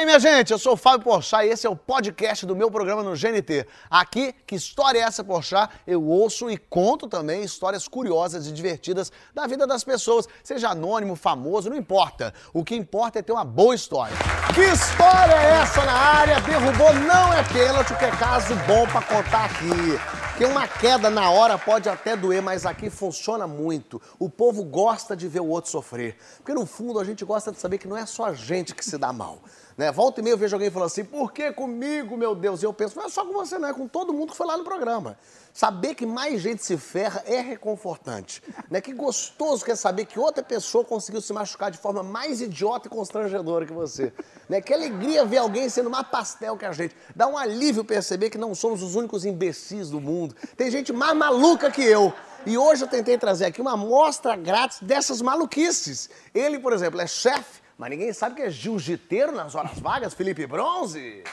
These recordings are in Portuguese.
Aí, minha gente, eu sou o Fábio Porchat e esse é o podcast do meu programa no GNT. Aqui, que história é essa, Porchat? Eu ouço e conto também histórias curiosas e divertidas da vida das pessoas, seja anônimo, famoso, não importa. O que importa é ter uma boa história. Que história é essa na área? Derrubou não é pênalti, que é caso bom pra contar aqui. Porque uma queda na hora pode até doer, mas aqui funciona muito. O povo gosta de ver o outro sofrer. Porque no fundo a gente gosta de saber que não é só a gente que se dá mal. Né? Volta e meia eu vejo alguém falando assim, por que comigo, meu Deus? E eu penso, não é só com você, não, é com todo mundo que foi lá no programa. Saber que mais gente se ferra é reconfortante. Né? Que gostoso que é saber que outra pessoa conseguiu se machucar de forma mais idiota e constrangedora que você. Né? Que alegria ver alguém sendo mais pastel que a gente. Dá um alívio perceber que não somos os únicos imbecis do mundo. Tem gente mais maluca que eu. E hoje eu tentei trazer aqui uma amostra grátis dessas maluquices. Ele, por exemplo, é chefe mas ninguém sabe que é jiu-jiteiro nas horas vagas, Felipe Bronze.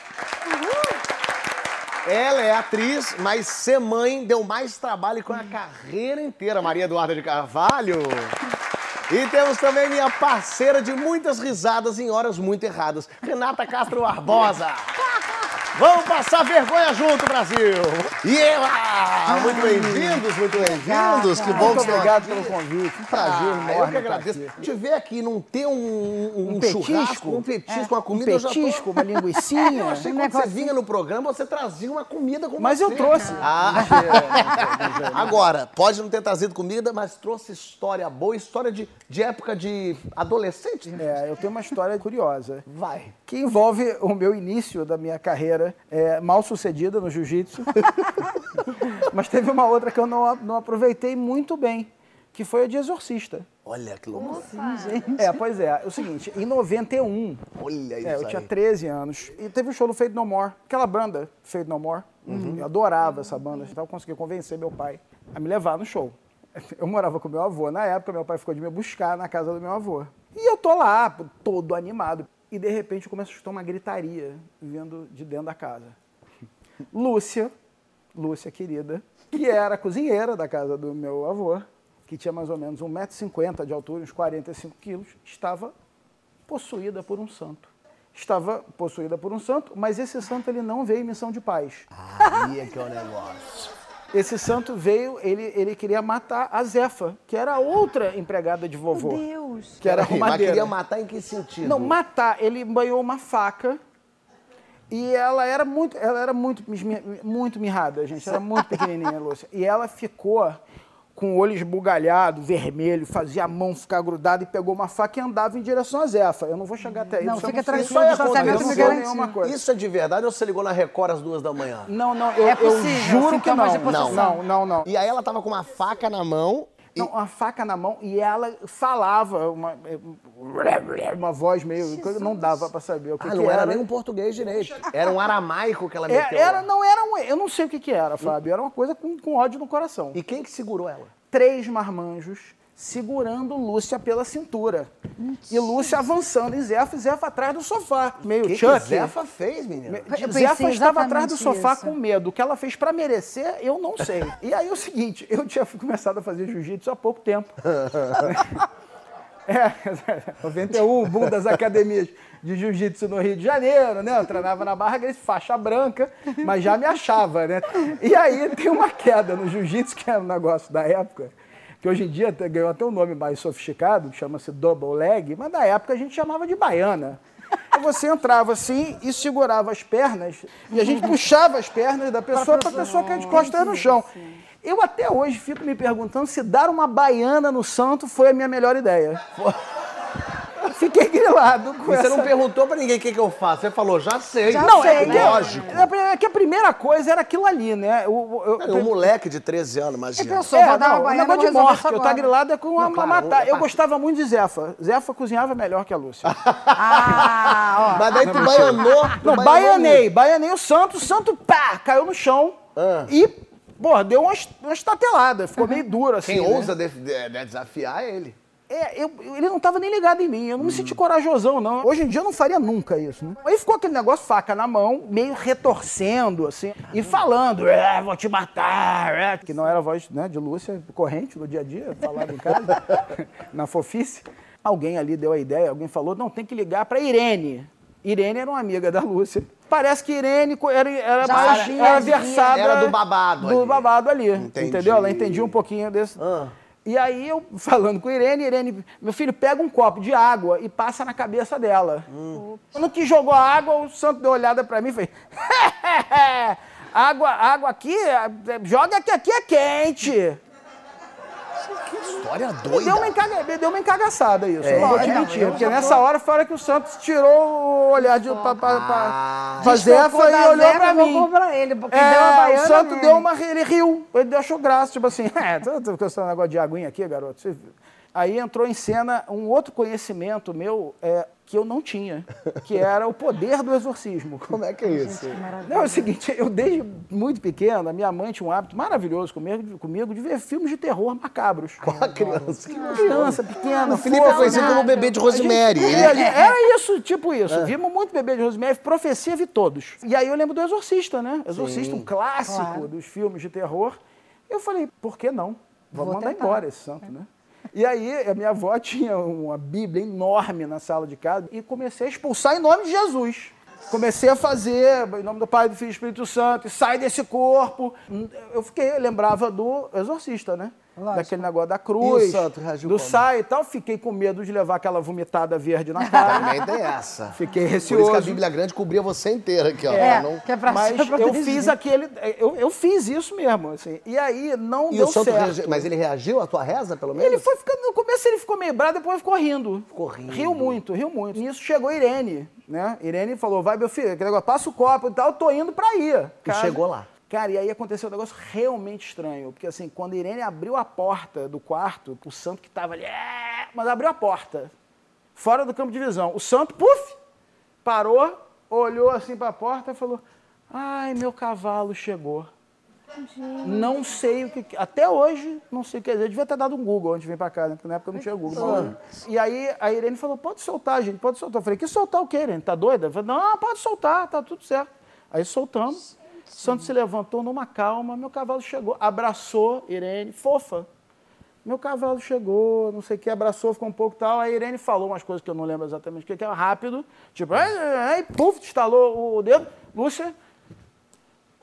Uhul. Ela é atriz, mas ser mãe deu mais trabalho com a carreira inteira, Maria Eduarda de Carvalho. E temos também minha parceira de muitas risadas em horas muito erradas, Renata Castro Barbosa. Vamos passar vergonha junto, Brasil! E ela! Muito bem-vindos, muito bem-vindos. Que bom Muito que estão obrigado aqui. pelo convite. Um prazer Ah, enorme. eu que agradeço. aqui. Te ver aqui, não ter um, um, Um churrasco, petisco, um petisco, é, uma comida, um tô- petisco, uma linguicinha. Eu achei que quando você vinha no programa, você trazia uma comida com Mas você. eu trouxe. Ah, agora, pode não ter trazido comida, mas trouxe história boa, história de, de época de adolescente. né? É, eu tenho uma história curiosa. Vai. Que envolve o meu início da minha carreira é, mal sucedida no jiu-jitsu. Mas teve uma outra que eu não, não aproveitei muito bem, que foi a de exorcista. Olha que loucura. É, pois é. É o seguinte, em 91, Olha isso É, eu aí. tinha 13 anos. E teve o show do Fade No More. Aquela banda, Fade No More. Eu adorava essa banda. Então eu consegui convencer meu pai a me levar no show. Eu morava com meu avô. Na época, meu pai ficou de me buscar na casa do meu avô. E eu tô lá, todo animado. E de repente eu começo a escutar uma gritaria vindo de dentro da casa. Lúcia, Lúcia querida, que era a cozinheira da casa do meu avô, que tinha mais ou menos 1,50m de altura, uns 45 quilos, estava possuída por um santo. Estava possuída por um santo, mas esse santo ele não veio em missão de paz. Aí é que é o negócio. Esse santo veio, ele, ele queria matar a Zefa, que era outra empregada de vovô. Meu Deus. Que era mas queria matar em que sentido? Não, matar. Ele banhou uma faca e ela era muito, ela era muito, muito mirrada, gente. Era muito pequenininha, Lúcia. E ela ficou com o olho esbugalhado, vermelho, fazia a mão ficar grudada e pegou uma faca e andava em direção a Zefa. Eu não vou chegar até aí. Não, isso é fica tranquilo, isso eu não coisa. Isso é de verdade ou você ligou na Record às duas da manhã? Não, não, eu, É eu possível, juro que sintomas não. Não, não, não, não. E aí ela tava com uma faca na mão. Não, uma faca na mão e ela falava uma, uma voz meio. Não dava pra saber o que, Ah, que não era era. nem um português direito. Era um aramaico que ela É, meteu. era, não era um. Eu não sei o que, que era, Fábio. Era uma coisa com, com ódio no coração. E quem que segurou ela? Três marmanjos segurando Lúcia pela cintura. E Lúcia avançando e Zefa, e Zefa atrás do sofá. Meio O que, que. Zefa fez, menina? Zefa estava atrás do sofá isso. com medo. O que ela fez pra merecer, eu não sei. E aí é o seguinte, eu tinha começado a fazer jiu-jitsu há pouco tempo. É, 91, boom das academias de jiu-jitsu no Rio de Janeiro, né? Eu treinava na Barra Grace, faixa branca, mas já me achava, né? E aí tem uma queda no jiu-jitsu, que é um negócio da época, que hoje em dia ganhou até um nome mais sofisticado, que chama-se double leg, mas na época a gente chamava de baiana. E você entrava assim e segurava as pernas, e a gente puxava as pernas da pessoa para a pessoa cair de costas no chão. Eu até hoje fico me perguntando se dar uma baiana no santo foi a minha melhor ideia. Fiquei grilado com E você essa... não perguntou pra ninguém o que, que eu faço. Você falou, já sei. Já Não, é sei, porque, né? lógico. é que a primeira coisa era aquilo ali, né? O, o- eu- Um moleque de 13 anos, imagina. pensou, é, vou dar não, uma negócio vou de morte, eu tá grilado é com uma, Não, claro, matar. Eu gostava muito de Zefa. Zefa cozinhava melhor que a Lúcia. Ah, ó. Mas daí tu baianou. Não, baianei, baianei o santo, o santo, pá, caiu no chão Ah. e, pô, deu uma, uma estatelada, ficou meio duro assim. Quem né? ousa def- de- de- desafiar é ele. É, eu- ele não estava nem ligado em mim, eu não me senti corajosão, não. Hoje em dia eu não faria nunca isso, né? Aí ficou aquele negócio, faca na mão, meio retorcendo, assim, e falando, é, vou te matar, é, que não era a voz né, de Lúcia, corrente no dia a dia, falava em casa, na fofice. Alguém ali deu a ideia, alguém falou, não, tem que ligar para Irene. Irene era uma amiga da Lúcia. Parece que Irene era, era mais era devia. versada Era do babado do ali. babado ali, Entendi. entendeu? Ela entendia um pouquinho desse. Ah. E aí eu falando com Irene, Irene, meu filho, pega um copo de água e passa na cabeça dela. Quando que jogou a água, o santo deu uma olhada pra mim e fez: água, água aqui, é, joga que aqui é quente. História Me doida. deu uma, encaga- me deu uma encagaçada isso, eu não vou te É, mentir. eu Porque nessa hora foi a hora que o Santos tirou o olhar de, pra, pra, Ah. pra, pra Zefa e olhou Zefa pra mim. pra ele, É, o baiana Santo nele. deu uma. Ele riu, ele achou graça, tipo assim, é, tô, tô com esse negócio de aguinha aqui, garoto. Você- Aí entrou em cena um outro conhecimento meu é, que eu não tinha, que era o poder do exorcismo. Como é que é isso? Não, é o seguinte, eu desde muito pequena, minha mãe tinha um hábito maravilhoso comigo, comigo de ver filmes de terror macabros. Com a criança. Uma criança pequena, O Felipe é fofa. conhecido como bebê de Rosemary. Gente- Ele- Era, isso, tipo isso. Vimos muito Bebê de Rosemary, Profecia, vi todos. E aí eu lembro do Exorcista, né? Exorcista, um clássico Claro. dos filmes de terror. Eu falei, por que não? Vamos Vou mandar tentar. embora esse santo, né? E aí a minha avó tinha uma Bíblia enorme na sala de casa e comecei a expulsar em nome de Jesus. Comecei a fazer, em nome do Pai, do Filho e do Espírito Santo, sai desse corpo. Eu fiquei, eu lembrava do exorcista, né? Lógico. Daquele negócio da cruz, E o santo reagiu do como? sai e tal. Fiquei com medo de levar aquela vomitada verde na cara. Também tem essa. Fiquei Por isso receoso. que a Bíblia grande cobria você inteira aqui, ó. É, não- que é pra Mas eu fiz aquele. Eu, eu fiz isso mesmo, assim. E aí não E deu o santo certo. reagiu, mas ele reagiu à tua reza, pelo menos? Ele foi ficando, no começo ele ficou meio bravo, depois ficou rindo. Ficou rindo. Riu muito, riu muito. Nisso chegou Irene, né? Irene falou, vai meu filho, aquele negócio, passa o copo e tal, eu tô indo pra ir. E chegou lá. Cara, e aí aconteceu um negócio realmente estranho. Porque assim, quando Irene abriu a porta do quarto, o santo que tava ali, "É", mas abriu a porta, fora do campo de visão. O santo, puf, parou, olhou assim pra porta e falou, ai, meu cavalo chegou. Não sei o que. Até hoje, não sei o que dizer. Devia ter dado um Google antes de vir pra cá, né? Porque na época não tinha Google. E aí a Irene falou: pode soltar, gente, pode soltar. Eu falei: que soltar o quê, Irene? Tá doida? Eu falei: não, pode soltar, tá tudo certo. Aí soltamos. O Santo se levantou numa calma, meu cavalo chegou, abraçou Irene, fofa. Meu cavalo chegou, não sei o que, abraçou, ficou um pouco tal. Aí a Irene falou umas coisas que eu não lembro exatamente o que, que era rápido. Tipo, ai, ai, ai, puf, estalou o dedo. Lúcia,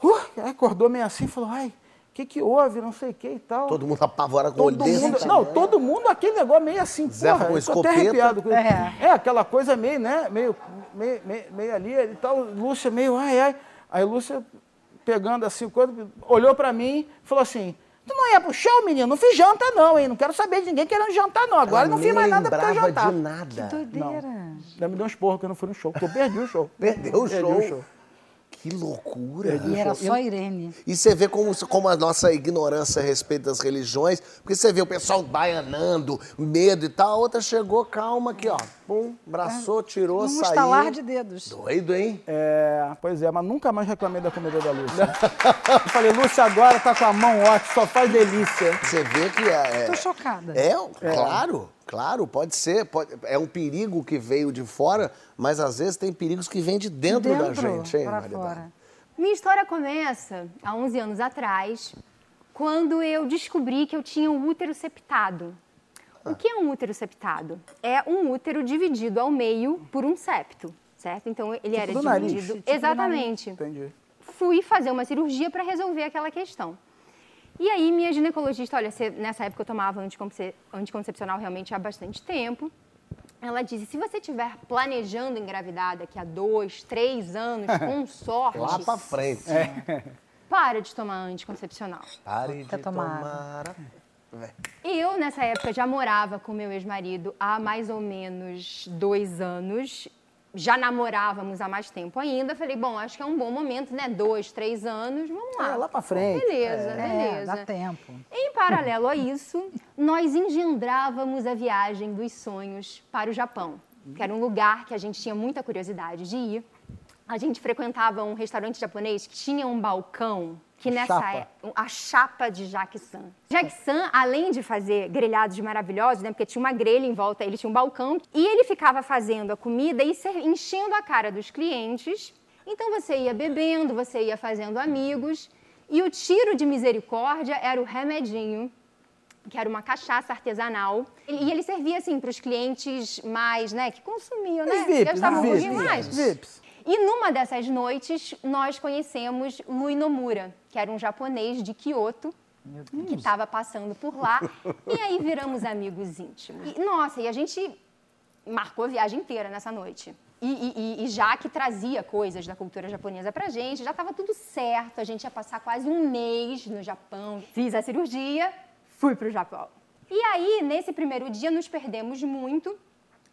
uh, aí acordou meio assim, falou, ai, o que que houve, não sei o que e tal. Todo mundo apavora com o olho Todo desse. mundo, não, todo mundo aquele negócio meio assim, Zefa porra, com tô até escopeta. arrepiado. É. É, aquela coisa meio, né, meio, meio, meio, meio ali e tal, Lúcia meio, ai, ai. Aí Lúcia pegando assim, quando, olhou pra mim e falou assim, tu não ia pro show, menino? Não fiz janta não, hein, não quero saber de ninguém querendo jantar não, agora não fiz mais nada porque eu jantar. de nada. Doideira. Ela me deu um esporro que eu não fui no show, porque eu perdi o show. Perdeu o Perdi show. o show. Que loucura. E era só Irene. E você vê como, como a nossa ignorância a respeito das religiões, porque você vê o pessoal baianando, medo e tal, a outra chegou, calma aqui, ó. Pum, abraçou, tirou, Um saiu. estalar de dedos. Doido, hein? É, pois é, mas nunca mais reclamei da comida da Lúcia. eu falei, Lúcia agora tá com a mão ótima, só faz delícia. Você vê que é... Tô chocada. É, claro, claro, pode ser. pode- é um perigo que veio de fora, mas às vezes tem perigos que vêm de dentro, da gente, hein, fora. Minha história começa há 11 anos atrás, quando eu descobri que eu tinha um útero septado. O que é um útero septado? É um útero dividido ao meio por um septo, certo? Então ele era do nariz. dividido. Tipo do Exatamente. Entendi. Fui fazer uma cirurgia para resolver aquela questão. E aí minha ginecologista, olha, nessa época eu tomava anticonce- anticoncepcional realmente há bastante tempo. Ela disse, se você estiver planejando engravidar daqui a dois, três anos, com sorte, Lá pra frente. para de tomar anticoncepcional. Pare de tomar tomar... E eu, nessa época, já morava com meu ex-marido há mais ou menos dois anos. Já namorávamos há mais tempo ainda. Falei, bom, acho que é um bom momento, né? Dois, três anos, vamos lá. É, lá pra frente. Beleza, É, beleza. dá tempo. Em paralelo a isso, nós engendrávamos a viagem dos sonhos para o Japão, que era um lugar que a gente tinha muita curiosidade de ir. A gente frequentava um restaurante japonês que tinha um balcão que nessa Chapa. é a chapa de Jacques San. Jacques San, além de fazer grelhados maravilhosos, né, porque tinha uma grelha em volta, ele tinha um balcão, e ele ficava fazendo a comida e enchendo a cara dos clientes. Então você ia bebendo, você ia fazendo amigos, e o tiro de misericórdia era o remedinho, que era uma cachaça artesanal. E ele servia assim para os clientes mais, né, que consumiam, né? Os VIPs, gastavam um pouquinho mais. VIPs. E numa dessas noites, nós conhecemos Lui Nomura, que era um japonês de Kyoto, que estava passando por lá. e aí viramos amigos íntimos. E, nossa, e a gente marcou a viagem inteira nessa noite. E, e- e- já que trazia coisas da cultura japonesa pra gente, já estava tudo certo. A gente ia passar quase um mês no Japão. Fiz a cirurgia, fui pro Japão. E aí, nesse primeiro dia, nos perdemos muito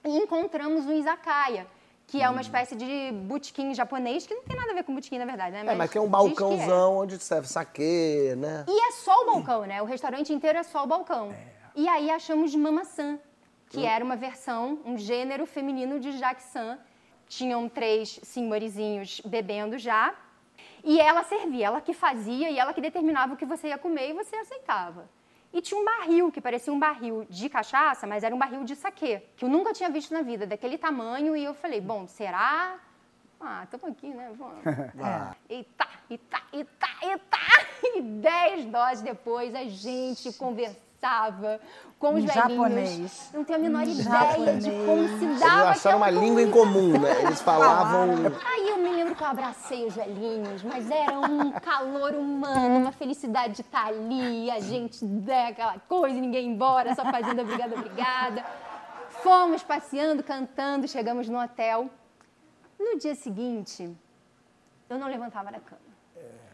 e encontramos um izakaya, que é uma espécie de botequim japonês, que não tem nada a ver com botequim, na verdade, né? É, mas que é um que é. balcãozão onde serve saquê, né? E é só o balcão, né? O restaurante inteiro é só o balcão. E aí achamos Mama-san, que era uma versão, um gênero feminino de Jacques-san. Tinham três senhorizinhos bebendo já. E ela servia, ela que fazia e ela que determinava o que você ia comer e você aceitava. E tinha um barril, que parecia um barril de cachaça, mas era um barril de saquê, que eu nunca tinha visto na vida, daquele tamanho. E eu falei, bom, será? Ah, estamos aqui, né? Vamos. E tá, e tá, e tá, e tá. E dez doses depois a gente conversava com os velhinhos. japonês. Não tenho a menor ideia de como se Eles dava acharam uma aquela língua em comum, né? Eles falavam. Aí eu me lembro que eu abracei os velhinhos, mas era um calor humano, uma felicidade de estar ali, a gente der aquela coisa, e ninguém ir embora, só fazendo obrigada, obrigada. Fomos passeando, cantando, chegamos no hotel. No dia seguinte, eu não levantava da cama.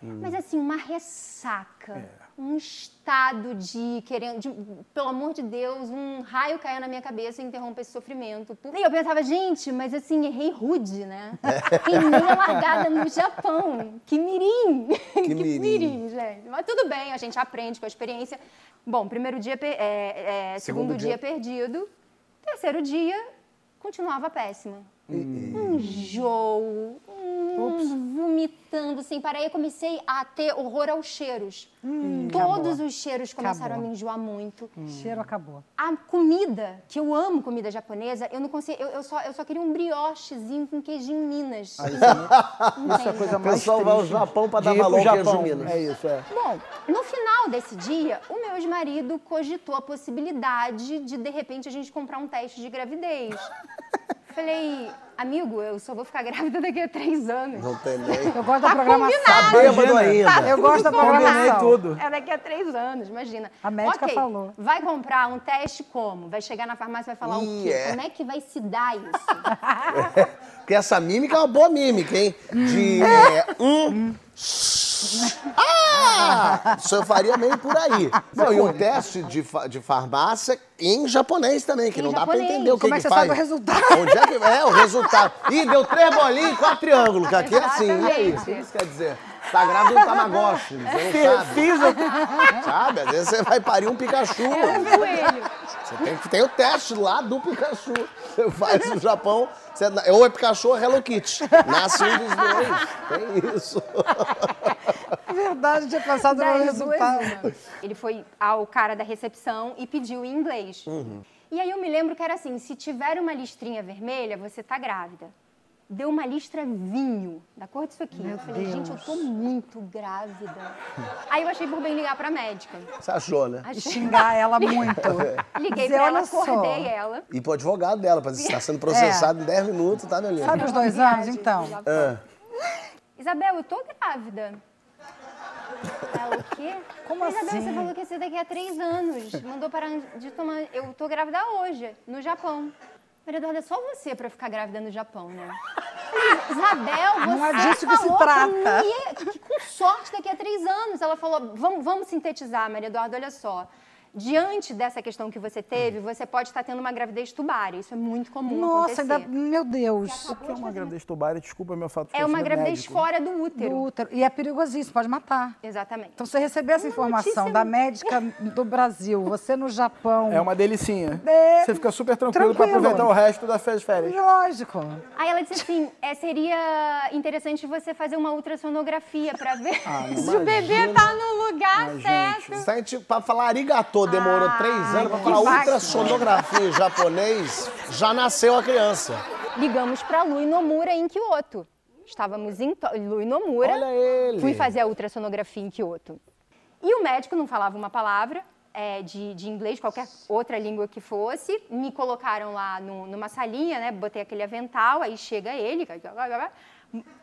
Mas assim, uma ressaca, um estado de querendo, de, pelo amor de Deus, um raio caiu na minha cabeça e interrompe esse sofrimento. E eu pensava, gente, mas assim, errei rude, né? Queimei a largada no Japão. Que mirim! Que, mirim. gente. Mas tudo bem, a gente aprende com a experiência. Bom, primeiro dia, é, é, Segundo segundo, dia. dia perdido. Terceiro dia, continuava péssima. Um enjoo, um vomitando sem parar. Aí eu comecei a ter horror aos cheiros. Todos os cheiros começaram Acabou. a me enjoar muito. Cheiro acabou. A comida, que eu amo comida japonesa, eu não consigo. Eu, eu só, eu só queria um briochezinho com queijinho Minas. Isso é a coisa O mais pessoal vai ao Japão pra de dar valor ao queijo Japão. Minas. É isso, é. Bom, no final desse dia, o meu ex-marido cogitou a possibilidade de, de repente, a gente comprar um teste de gravidez. Falei, amigo, eu só vou ficar grávida daqui a três anos. Não tem nem. Eu gosto da programação. Tá bêbado ainda. Eu gosto da programação. tudo. É daqui a três anos, imagina. A médica Ok, falou. Vai comprar um teste como? Vai chegar na farmácia e vai falar Ih, o quê? é. Como é que vai se dar isso? Porque essa mímica é uma boa mímica, hein? De. É, um. Ah! Isso eu faria meio por aí. Não, e um teste de, fa- de farmácia em japonês também, que Em não dá pra japonês. entender o que Como é que que você faz. sabe o resultado? Onde é que é o resultado? Ih, deu três bolinhas e quatro triângulos, que aqui é assim. E aí? O Exatamente. que isso quer dizer? Tá grávida de um tamagotchi, você não sabe. Fiz o... Sabe? Às vezes você vai parir um Pikachu. Coelho. Você tem, que- tem o teste lá do Pikachu. Você faz no Japão, você- ou é Pikachu ou Hello Kitty. Nasce um dos dois. Tem isso. É verdade, tinha pensado no resultado. Ele foi ao cara da recepção e pediu em inglês. E aí eu me lembro que era assim: se tiver uma listrinha vermelha, você tá grávida. Deu uma listra vinho, da cor disso aqui. eu falei, gente, eu tô muito grávida. aí eu achei por bem ligar pra médica. Você achou, né? E Achei- xingar ela muito. Liguei Dizer, pra ela, olha só. acordei ela. E pro advogado dela, pra dizer que está sendo processado em 10 minutos, tá, meu lindo? Sabe os dois anos, então? Ah, Isabel, eu tô grávida. Ela, o quê? Como Isabel, assim? você falou que ia ser daqui a três anos. Mandou parar de tomar. Eu tô grávida hoje, no Japão. Maria Eduarda, é só você pra ficar grávida no Japão, né? Isabel, você Não é disso que se trata. mim que com sorte daqui a três anos. Ela falou, vamos, vamos sintetizar, Maria Eduarda, olha só. Diante dessa questão que você teve, você pode estar tendo uma gravidez tubária. Isso é muito comum Nossa, acontecer. ainda, meu Deus. O que é uma gravidez tubária? Desculpa meu fato de É uma gravidez médico. fora do útero. Do útero. E é perigosíssimo, pode matar. Exatamente. Então, você receber essa Uma informação notícia- da médica do Brasil, você no Japão. É uma delicinha. É, Você fica super tranquilo, pra tranquilo. aproveitar o resto das férias. férias. Lógico. Aí ela disse assim, é, seria interessante você fazer uma ultrassonografia para ver Ah, se o bebê tá no lugar certo. Se a gente, pra falar arigatô, demorou três anos, que falar ultrassonografia em japonês, já nasceu a criança. Ligamos para Lu Nomura em Kyoto. Estávamos em To- Lu Nomura. Olha ele. Fui fazer a ultrassonografia em Kyoto. E o médico não falava uma palavra é, de, de inglês, qualquer outra língua que fosse. Me colocaram lá no- numa salinha, né? Botei aquele avental, aí chega ele.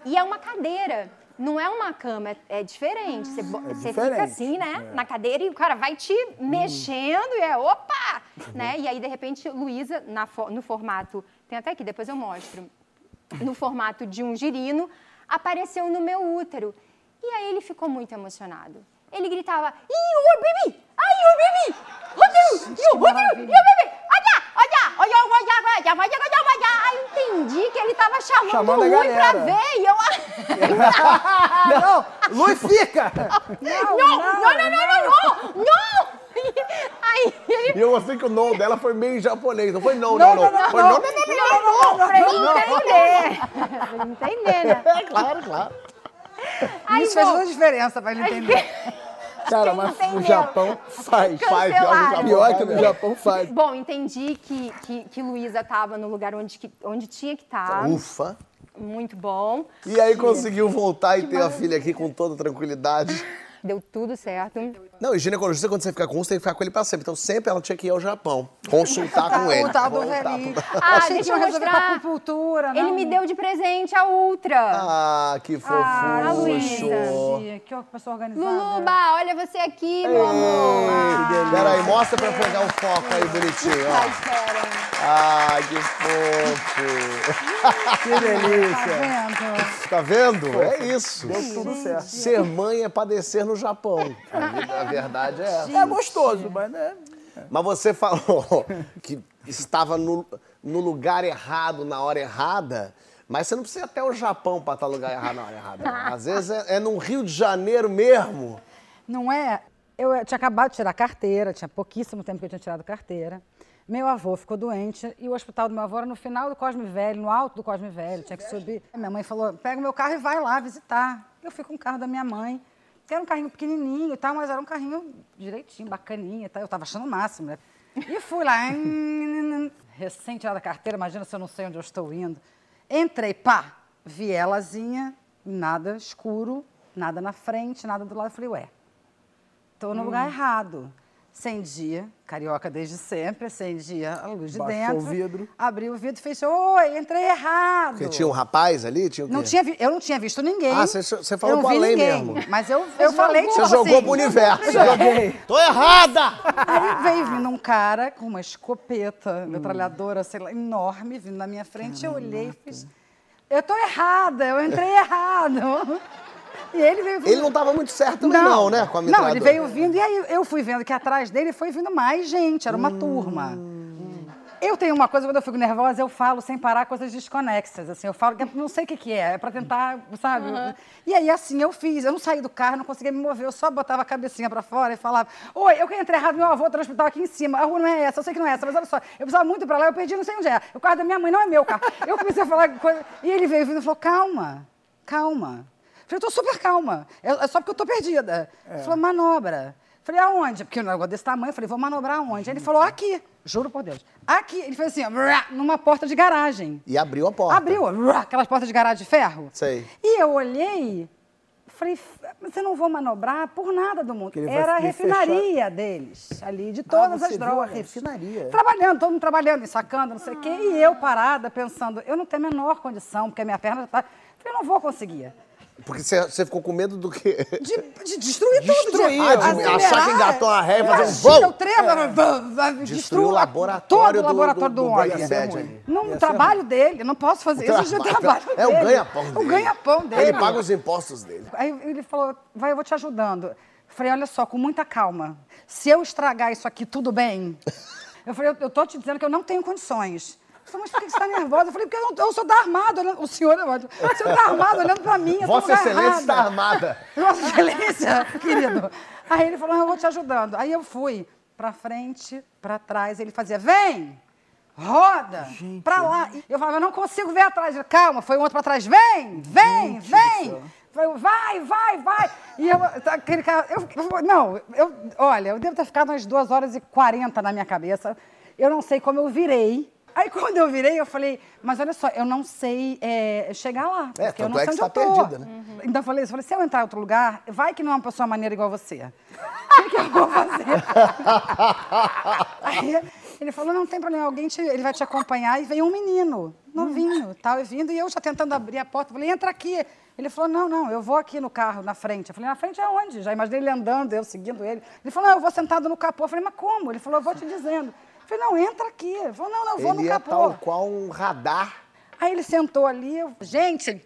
E é uma cadeira. Não é uma cama, é, é diferente. Você, bo- você fica diferente, assim, né? Na cadeira e o cara vai te mexendo e é opa! Né? E aí, de repente, Luísa, no formato. Tem até aqui, depois eu mostro no formato de um girino, apareceu no meu útero. E aí ele ficou muito emocionado. Ele gritava, Ih, o baby! Ai, o baby! Rodrigo! E o Rodrigo! E o baby! Olha! Olha! Olha! Aí eu entendi que ele estava chamando Chamando o Rui pra ver. E eu... Não, Lui, fica! não, não, não, não, não, não! Não! Aí ele... E eu gostei que o não dela foi meio japonês. Não foi não, não, não. Foi não, não, não, não, Pra ele entender. Pra ele entender, né? É claro, claro. Isso fez bom, toda a diferença pra ele entender. Cara, mas no Japão faz. Faz, pior que no Japão faz. Bom, entendi que, que, que Luísa estava no lugar onde, que- onde tinha que estar. Ufa. Muito bom. E aí conseguiu voltar e ter a filha aqui com toda tranquilidade. Deu tudo certo. Não, e ginecologista, quando você fica com um, você tem que ficar com ele pra sempre. Então sempre ela tinha que ir ao Japão, consultar com ele. Tal do pro- Ah, Achei deixa que eu mostrar. acupuntura, Ele me deu de presente a Ultra. Ah, que Ah, fofucho. Luísa. Que pessoa organizada. Luluba, olha você aqui, meu amor. Ei, Peraí, mostra pra eu pegar o foco aí bonitinho, Ai, ó. espera. Ah, que fofo. Que Tá delícia. vendo? Tá vendo? É isso. Deu tudo certo. Ser mãe é padecer no Japão. A, vida- a verdade é essa. É gostoso, mas né? Mas você falou que estava no, no lugar errado na hora errada, mas você não precisa ir até o Japão para estar no lugar errado na hora errada. não. Às vezes é, é no Rio de Janeiro mesmo. Não é? Eu tinha acabado de tirar carteira, tinha pouquíssimo tempo que eu tinha tirado carteira. Meu avô ficou doente e o hospital do meu avô era no final do Cosme Velho, no alto do Cosme Velho, tinha que subir. Minha mãe falou: pega o meu carro e vai lá visitar. Eu fui com o carro da minha mãe, era um carrinho pequenininho e tal, mas era um carrinho direitinho, bacaninha e tal. Eu tava achando o máximo, né? E fui lá, recém tirada a carteira, imagina se eu não sei onde eu estou indo. Entrei, pá, vi elazinha, nada escuro, nada na frente, nada do lado. Eu falei, ué, Estou no lugar errado. Acendi, carioca desde sempre, acendi a luz de Baixou dentro. o vidro. Abri o vidro e fez, oi, entrei errado. Porque tinha um rapaz ali? Tinha o quê? Não tinha, vi- eu não tinha visto ninguém. Ah, você- você falou pro além mesmo. Mas eu, eu falei, Você tipo jogou assim, pro universo. Joguei. Tô errada! Aí veio vindo um cara com uma escopeta, metralhadora, sei lá, enorme, vindo na minha frente. Eu olhei e fiz, eu tô errada, eu entrei errado. E ele veio vindo. Ele não tava muito certo também não, né? Com a Não, ele veio vindo e aí eu fui vendo que atrás dele foi vindo mais gente, era uma Hum. turma. Eu tenho uma coisa, quando eu fico nervosa, eu falo sem parar coisas desconexas, assim, eu falo não sei o que, que é, é pra tentar, sabe? E aí, assim, eu fiz, eu não saí do carro, não conseguia me mover, eu só botava a cabecinha pra fora e falava, oi, eu que entrei errado, meu avô tá no hospital aqui em cima, a rua não é essa, eu sei que não é essa, mas olha só, eu precisava muito ir pra lá, eu perdi, não sei onde é, o carro da minha mãe não é meu carro. Eu comecei a falar coisa, e ele veio vindo e falou, calma, calma. Falei, eu tô super calma. É, é só porque eu tô perdida. Ele falou, manobra. Falei, aonde? Porque um negócio desse tamanho, eu falei, vou manobrar aonde? Ele falou, aqui. Juro por Deus. Aqui. Ele fez assim, ó, numa porta de garagem. E abriu a porta. Abriu, aquelas portas de garagem de ferro. Sei. E eu olhei, falei, eu não vou manobrar por nada do mundo. Era a refinaria deles, ali, de todas você as viu drogas. a refinaria? Trabalhando, todo mundo trabalhando, sacando, não sei o quê. E eu parada, pensando, eu não tenho a menor condição, porque a minha perna. Falei, eu não vou conseguir. Porque você, ficou com medo do quê? De, de destruir tudo. Destruir, de, ah, achar que engatou uma ré e fazer um Imagina, vão. o trem, vai- vai- vai- Destruiu destrua o laboratório todo o do- laboratório do- do, do Bad ali. Não, o trabalho dele, não posso fazer isso, é o trabalho É dele. o ganha-pão dele. O ganha-pão dele. Ele paga os impostos dele. Aí ele falou, vai, eu vou te ajudando. Falei, olha só, com muita calma. Se eu estragar isso aqui, tudo bem? Eu falei, eu, eu tô te dizendo que eu não tenho condições. Falou, mas por que você está nervosa? Eu falei, porque eu, não, eu sou da Armada. olhando- O senhor, é o senhor tá armado olhando pra mim. eu Vossa Excelência está armada. Vossa Excelência, querido. Aí ele falou, "Ah, eu vou te ajudando. Aí eu fui pra frente, pra trás. Ele fazia, vem, roda, pra lá. Eu falava, eu não consigo ver atrás. Ele, Calma, foi um outro pra trás, vem, vem, vem. Falei, vai, vai, vai. E eu, tá, aquele cara, eu, eu- não, eu, olha, eu devo ter ficado umas 2 horas e 40 na minha cabeça. Eu não sei como eu virei. Aí quando eu virei, eu falei, mas olha só, eu não sei é, chegar lá. É, porque eu não é sei que onde você eu tá tô. perdida, né? Então eu falei, eu falei, se eu entrar em outro lugar, vai que não é uma pessoa maneira igual você. O que, que eu vou fazer? Aí ele falou, não tem problema, alguém te- ele vai te acompanhar. E veio um menino, novinho, tal, e vindo. E eu já tentando abrir a porta, falei, entra aqui. Ele falou, não, não, eu vou aqui no carro, na frente. Eu falei, na frente aonde? Já imaginei ele andando, eu seguindo ele. Ele falou, não, eu vou sentado no capô. Eu falei, mas como? Ele falou, eu vou te dizendo. Eu falei, não, entra aqui. Ele falou, não, não, eu vou Ele no é capô. tal qual um radar. Aí ele sentou ali, eu, gente,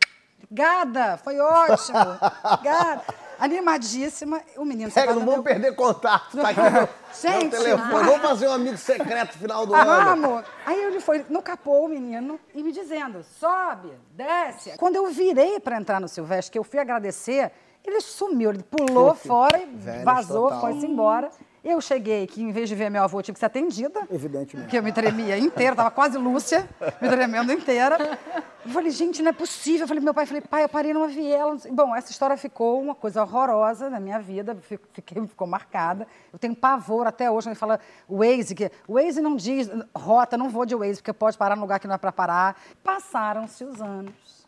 gada, foi ótimo, gada. Animadíssima, o menino Pega, não vamos meu- perder contato. Tá aqui meu, Gente, meu telefone. Vamos fazer um amigo secreto final do Ah, ano. amor. Aí ele foi no capô, o menino, e me dizendo, sobe, desce. Quando eu virei para entrar no Silvestre, que eu fui agradecer, ele sumiu, ele pulou fora e Velhos vazou, foi-se embora. Eu cheguei, que em vez de ver meu avô, eu tive que ser atendida. Evidentemente. Porque eu me tremia inteira, tava quase Lúcia, me tremendo inteira. Eu falei, gente, não é possível. Eu falei, meu pai, falei, pai, eu parei numa viela. Bom, essa história ficou uma coisa horrorosa na minha vida, fi- fiquei, ficou marcada. Eu tenho pavor até hoje, ele fala Waze, que Waze não diz rota, não vou de Waze, porque pode parar no lugar que não é para parar. Passaram-se os anos.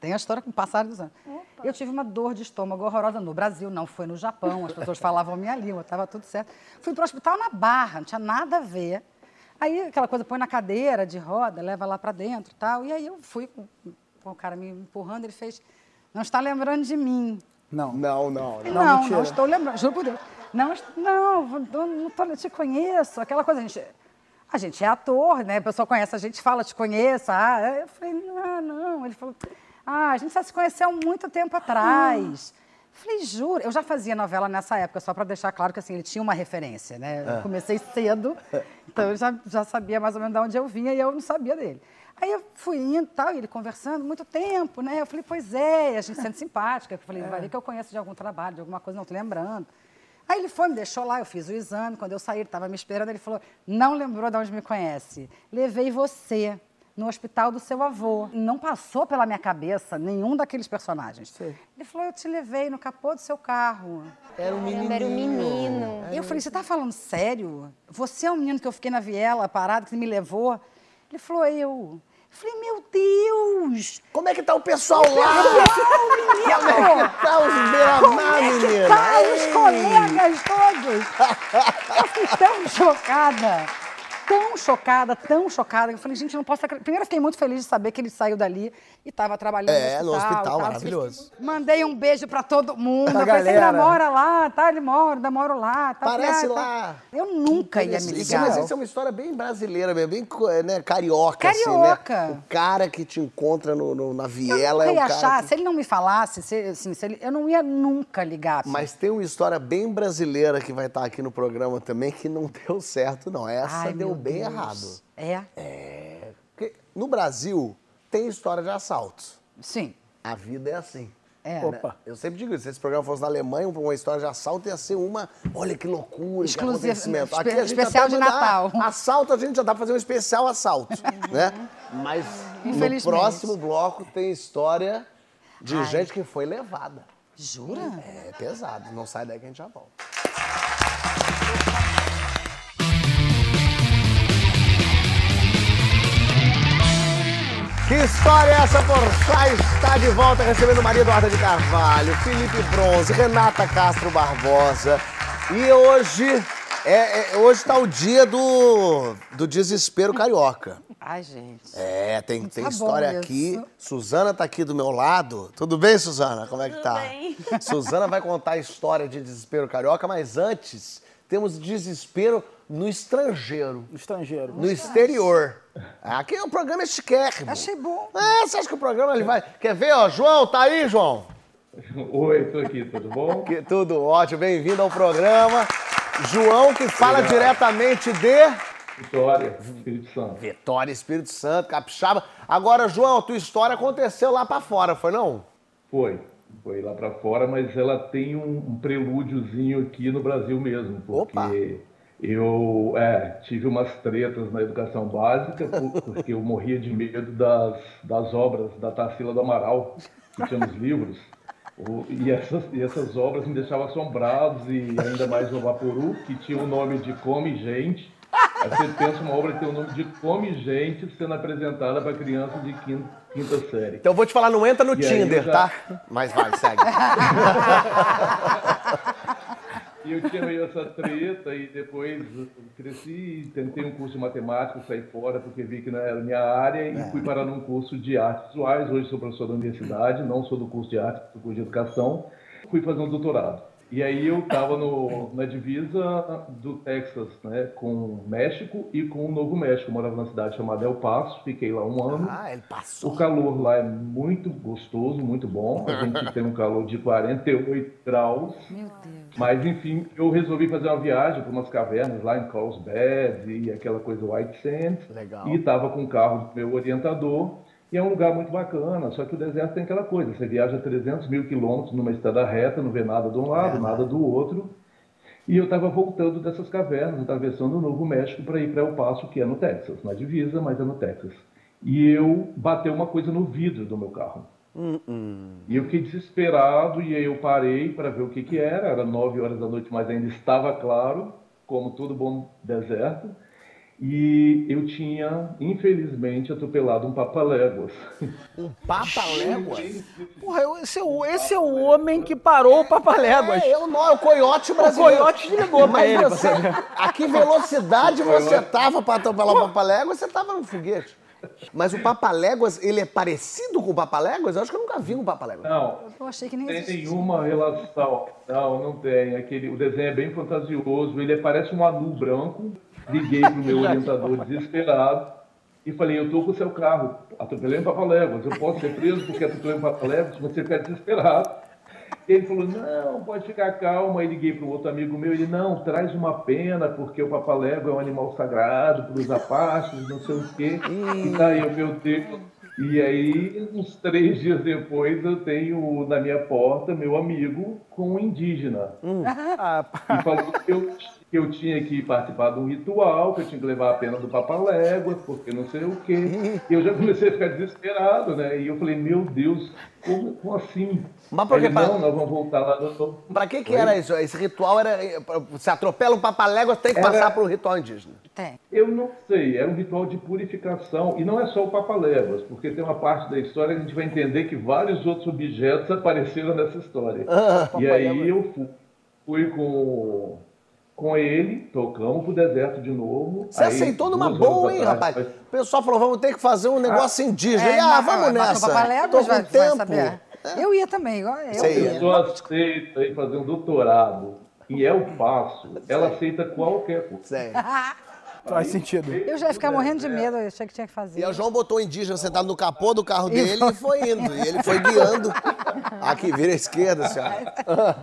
Tem a história com o passar dos anos. Eu tive uma dor de estômago horrorosa no Brasil, não foi no Japão, as pessoas falavam minha língua, estava tudo certo. Fui para o hospital na Barra, não tinha nada a ver. Aí aquela coisa, põe na cadeira de roda, leva lá para dentro e tal. E aí eu fui com, com o cara me empurrando, ele fez, não está lembrando de mim. Não. Não, não. Não, não. não, estou lembrando, juro por Deus. Não, não, não, não tô- te conheço, aquela coisa, a gente, a gente é ator, né? A pessoa conhece, a gente fala, te conheço. Ah, eu falei, ah, não. Ele falou, ah, a gente já se conheceu há muito tempo atrás. Falei, juro, eu já fazia novela nessa época, só para deixar claro que assim, ele tinha uma referência, né? Eu comecei cedo, então eu já, já sabia mais ou menos de onde eu vinha e eu não sabia dele. Aí eu fui indo e tal, e ele conversando, muito tempo, né? Eu falei, pois é, a gente sendo simpática. Eu falei, vai ver que eu conheço de algum trabalho, de alguma coisa, não tô lembrando. Aí ele foi, me deixou lá, eu fiz o exame. Quando eu saí, ele estava me esperando. Ele falou: Não lembrou de onde me conhece. Levei você no hospital do seu avô. Não passou pela minha cabeça nenhum daqueles personagens. Ele falou: Eu te levei no capô do seu carro. Era um Caramba, era um menino. Eu falei: Você tá falando sério? Você é o menino que eu fiquei na viela parado, que me levou? Ele falou: Eu. Eu falei: Meu Deus! Como é que tá o pessoal lá? Como é que tá os Como beira-mar, é que menina? tá os Ei! colegas todos? Eu fiquei tão chocada, tão chocada, tão chocada. Eu falei, gente, eu não posso acreditar. Primeiro, eu fiquei muito feliz de saber que ele saiu dali e estava trabalhando É, no no hospital. hospital, tal. maravilhoso. Mandei um beijo pra todo mundo. Pra eu falei, você galera. mora lá, tá? Ele mora, ainda moro lá. Tá? Parece ah, tá. lá. Eu nunca ia me Isso, ligar. mas isso é uma história bem brasileira mesmo, bem né, carioca, Carioca. assim, né? O cara que te encontra no, no- na Eu viela nunca é o ia cara achar, que... se ele não me falasse, se, assim, se ele- eu não ia nunca ligar. Mas tem uma história bem brasileira que vai estar aqui no programa também que não deu certo, não. Essa Ai, deu bem errado. É? É, porque no Brasil tem história de assaltos. Sim. A vida é assim. É. Opa. Eu sempre digo isso, se esse programa fosse na Alemanha, uma história de assalto ia ser uma, olha que loucura, que Exclusivo, acontecimento. espe- Aqui a gente especial de Natal. ah, Assalto, a gente já dá pra fazer um especial assalto, né? Mas no próximo bloco tem história de gente que foi levada. Jura? É pesado, não sai daí que a gente já volta. Que história é essa, Porchat? Está de volta recebendo Maria Eduarda de Carvalho, Felipe Bronze, Renata Castro Barbosa. E hoje, é, é- hoje está o dia do, do desespero carioca. Ai, gente. É, tem, tem Tá história isso. aqui. Suzana tá aqui do meu lado. Tudo bem, Suzana? Como é que tá? bem. Suzana vai contar a história de desespero carioca, mas antes temos desespero no estrangeiro, No estrangeiro. no exterior. Aqui o programa é chiquérrimo. Achei bom. É, você acha que o programa ele vai. Quer ver, ó? João, tá aí, João? Oi, tô aqui, tudo bom? Que- tudo ótimo, bem-vindo ao programa. João, que fala diretamente de Vitória, Espírito Santo. Vitória, Espírito Santo, Capixaba. Agora, João, tua história aconteceu lá pra fora, foi não? Foi, foi lá pra fora, mas ela tem um, um prelúdiozinho aqui no Brasil mesmo, porque Opa. Eu é, tive umas tretas na educação básica, por- porque eu morria de medo das, das obras da Tarsila do Amaral, que tinha nos livros. O- E essas, e essas obras me deixavam assombrados, e ainda mais o Vaporu, que tinha o nome de Come Gente. Aí você pensa uma obra que tem o nome de Come Gente sendo apresentada para crianças de quinta, quinta série. Então eu vou te falar, não entra no E Tinder, já- tá? Mas vai, segue. E eu tinha meio essa treta e depois cresci, tentei um curso de matemática, saí fora porque vi que não era a minha área É. e fui parar num curso de artes visuais. Hoje sou professor da universidade, não sou do curso de arte, sou do curso de educação. Fui fazer um doutorado. E aí eu estava na divisa do Texas, né, com o México e com o Novo México. Eu morava numa cidade chamada El Paso, fiquei lá um ano. Ah, ele passou. O calor lá é muito gostoso, muito bom. A gente tem um calor de 48 graus. Meu Deus. Mas, enfim, eu resolvi fazer uma viagem para umas cavernas lá em Carlsbad e aquela coisa White Sands. Legal. E estava com o carro do meu orientador. E é um lugar muito bacana, só que o deserto tem aquela coisa. Você viaja 300 mil quilômetros numa estrada reta, não vê nada de um lado, nada do outro. E eu estava voltando dessas cavernas, atravessando o Novo México para ir para El Paso, que é no Texas, na divisa, mas é no Texas. E eu bateu uma coisa no vidro do meu carro. E eu fiquei desesperado e aí eu parei para ver o que que era. Era nove horas da noite, mas ainda estava claro, como todo bom deserto. E eu tinha, infelizmente, atropelado um papaléguas. Um papa-léguas? Porra, eu- esse é, o, esse é o homem que parou o Papaléguas. É, eu não, é o coiote O brasileiro. Coiote ligou pra Mas ele. pra você, a que velocidade você tava para atropelar o Papaléguas? Você tava num foguete. Mas o Papaléguas, ele é parecido com o Papaléguas? Eu acho que eu nunca vi um Papaléguas. Não, Eu achei que nem tem existia. nenhuma relação. Não, não tem. Aquele, o desenho é bem fantasioso. Ele parece um anu branco. Liguei pro meu orientador desesperado e falei: Eu tô com o seu carro, atropelei um papaléguas. Eu posso ser preso porque atropelei um papaléguas? Você fica desesperado. Ele falou: Não, pode ficar calmo. Aí liguei para um outro amigo meu. Ele: Não, traz uma pena porque o papalégua é um animal sagrado para os apaches, não sei o quê. E daí eu, meu Deus. E aí, uns três dias depois, eu tenho na minha porta meu amigo com um indígena. Ah, E falou que eu, que eu tinha que participar de um ritual, que eu tinha que levar a pena do papaléguas, porque não sei o quê. E eu já comecei a ficar desesperado, né? E eu falei, meu Deus, como, como assim? Mas por que não, nós vamos voltar lá no... Pra que que era isso? Esse ritual era... Se atropela um Papaléguas, tem que Era- passar por um ritual indígena. Tem. Eu não sei, era um ritual de purificação. E não é só o papaléguas, porque tem uma parte da história que a gente vai entender que vários outros objetos apareceram nessa história. e aí eu fui, fui com, com ele, tocamos pro deserto de novo. Você Aí, aceitou numa boa, hein, atrás, rapaz? O pessoal falou, vamos ter que fazer um negócio indígena. É, ah, mas- vamos mas nessa. O Papaléguas Tô com vai, vai tempo. saber. Eu ia também, eu. Você ia. A pessoa aceita ir fazer um doutorado e é o passo, ela aceita qualquer coisa. Sério. faz sentido. Eu já ia ficar morrendo de medo, eu achei que tinha que fazer. E o João botou o indígena sentado no capô do carro dele e foi indo. E ele foi guiando. Aqui, vira à esquerda, senhora.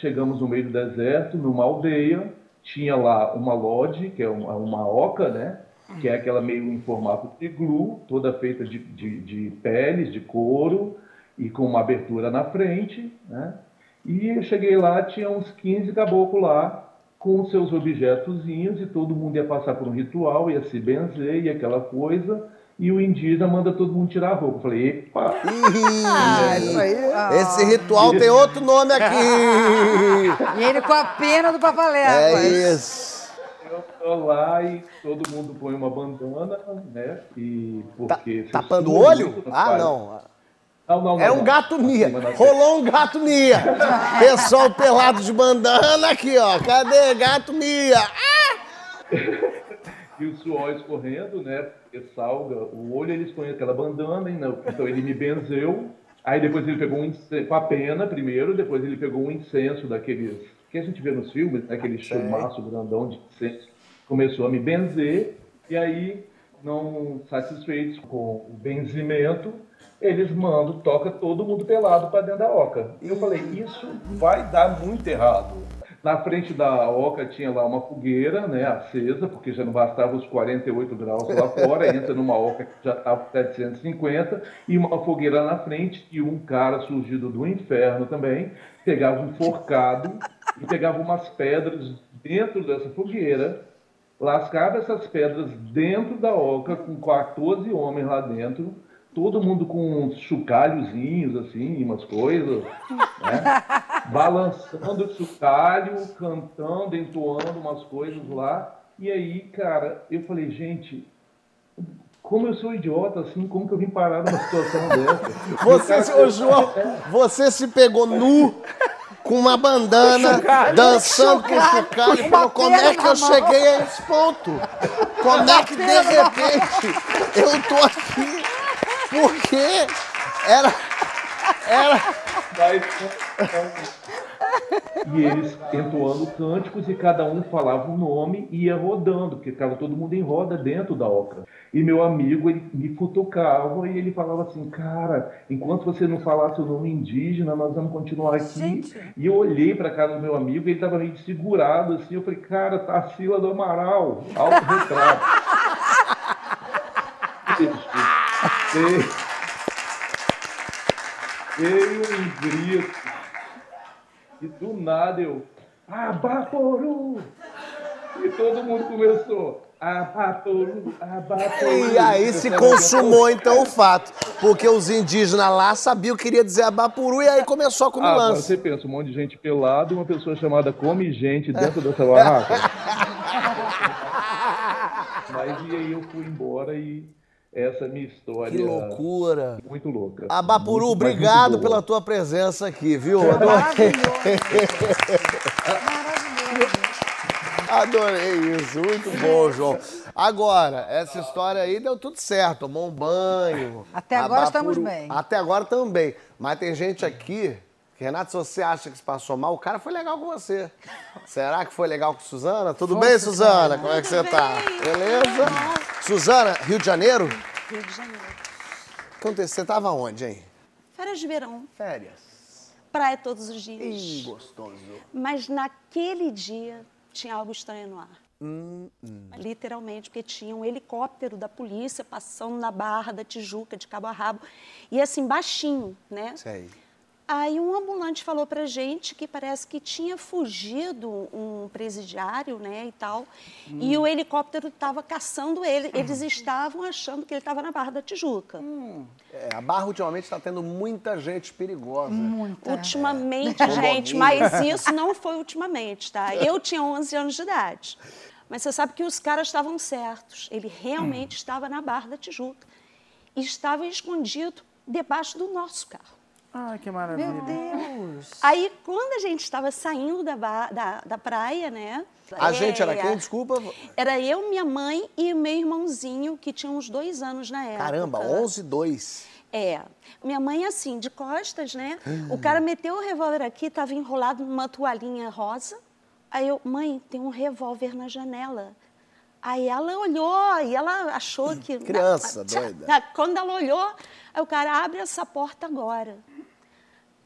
Chegamos no meio do deserto, numa aldeia, tinha lá uma lodge, que é uma, uma oca, né? Que é aquela meio em formato de iglu, toda feita de, de, de peles, de couro, e com uma abertura na frente, né? E eu cheguei lá, tinha uns 15 caboclos lá, com seus objetozinhos, e todo mundo ia passar por um ritual, ia se benzer, e aquela coisa, e o indígena manda todo mundo tirar a roupa. Eu falei, epa! Ah, isso aí. Esse ritual tem outro nome aqui. E ele com a pena do É Papaléguas. isso. Eu tô lá e todo mundo põe uma bandana, né? E Tá- porque você tapando o olho? Ah, não. Não, não, É um não. gato mia. Rolou um gato mia. Pessoal pelado de bandana aqui, ó. Cadê gato mia? E o suor escorrendo, né? Porque salga o olho, eles põem aquela bandana, não. então ele me benzeu. Aí depois ele pegou um incenso, com a pena primeiro, depois ele pegou um incenso daqueles que a gente vê nos filmes, né, aquele chumaço grandão de incenso. Começou a me benzer, e aí não satisfeitos com o benzimento, eles mandam, toca todo mundo pelado para dentro da oca. E eu falei, isso vai dar muito errado. Na frente da oca tinha lá uma fogueira, né, acesa, porque já não bastava os 48 graus lá fora, entra numa oca que já estava 750, e uma fogueira na frente, e um cara surgido do inferno também, pegava um forcado e pegava umas pedras dentro dessa fogueira, lascava essas pedras dentro da oca, com 14 homens lá dentro, todo mundo com uns chocalhozinhos, assim, umas coisas, né? Balançando o chocalho, cantando, entoando umas coisas lá. E aí, cara, eu falei, gente, como eu sou idiota, assim, como que eu vim parar numa situação dessa? Você, se, ô, João, você se pegou nu com uma bandana, dançando com chocalho e falou, como é que eu cheguei a esse ponto? Como é que de repente eu tô aqui? Porque era. Era. E eles entoando cânticos e cada um falava um nome e ia rodando, porque ficava todo mundo em roda dentro da ópera. E meu amigo, ele me cutucava e ele falava assim, cara, enquanto você não falasse o nome indígena, nós vamos continuar aqui. Gente. E eu olhei para cara do meu amigo e ele estava meio segurado assim, eu falei, cara, Tarsila do Amaral, autorretrato. Veio, veio um grito. E do nada eu, Abaporu! E todo mundo começou, Abaporu, Abaporu. E aí se consumou então o fato. Porque os indígenas lá sabiam que queria dizer Abapuru e aí começou a comilança. Ah, você pensa, um monte de gente pelada e uma pessoa chamada Come Gente dentro dessa barraca. Mas e aí eu fui embora e essa é a minha história. Que loucura. Muito louca. Abapuru, muito, obrigado muito pela tua presença aqui, viu? Adorei. Adorei isso, muito bom, João. Agora, essa história aí deu tudo certo, tomou um banho. Até agora Abapuru. estamos bem. Até agora também. Mas tem gente aqui Renato, se você acha que se passou mal, o cara foi legal com você. Será que foi legal com Suzana? Tudo bem, Suzana? Como é que você tá? Beleza? Suzana, Rio de Janeiro? Rio de Janeiro. Aconteceu, você tava onde, hein? Férias de verão. Férias. Praia todos os dias. Ih, gostoso. Mas naquele dia tinha algo estranho no ar. Hum, hum. Literalmente, porque tinha um helicóptero da polícia passando na Barra da Tijuca, de cabo a rabo. E assim, baixinho, né? Sei. Aí um ambulante falou para gente que parece que tinha fugido um presidiário, né, e tal, hum. e o helicóptero estava caçando ele. Eles estavam achando que ele estava na Barra da Tijuca. Hum. É, a Barra ultimamente está tendo muita gente perigosa. Muita. Ultimamente, é. gente, mas isso não foi ultimamente, tá? Eu tinha 11 anos de idade. Mas você sabe que os caras estavam certos. Ele realmente hum. estava na Barra da Tijuca. E estava escondido debaixo do nosso carro. Ai, que maravilha. Meu Deus! Aí, quando a gente estava saindo da, da, da, praia, né? A é, gente era quem? Desculpa. Era eu, minha mãe e meu irmãozinho, que tinha uns dois anos na época. Caramba, 11, 2. É. Minha mãe, assim, de costas, né? O cara meteu o revólver aqui, estava enrolado numa toalhinha rosa. Aí eu, mãe, tem um revólver na janela. Aí ela olhou e ela achou que. Criança, doida. Quando ela olhou, aí o cara abre essa porta agora.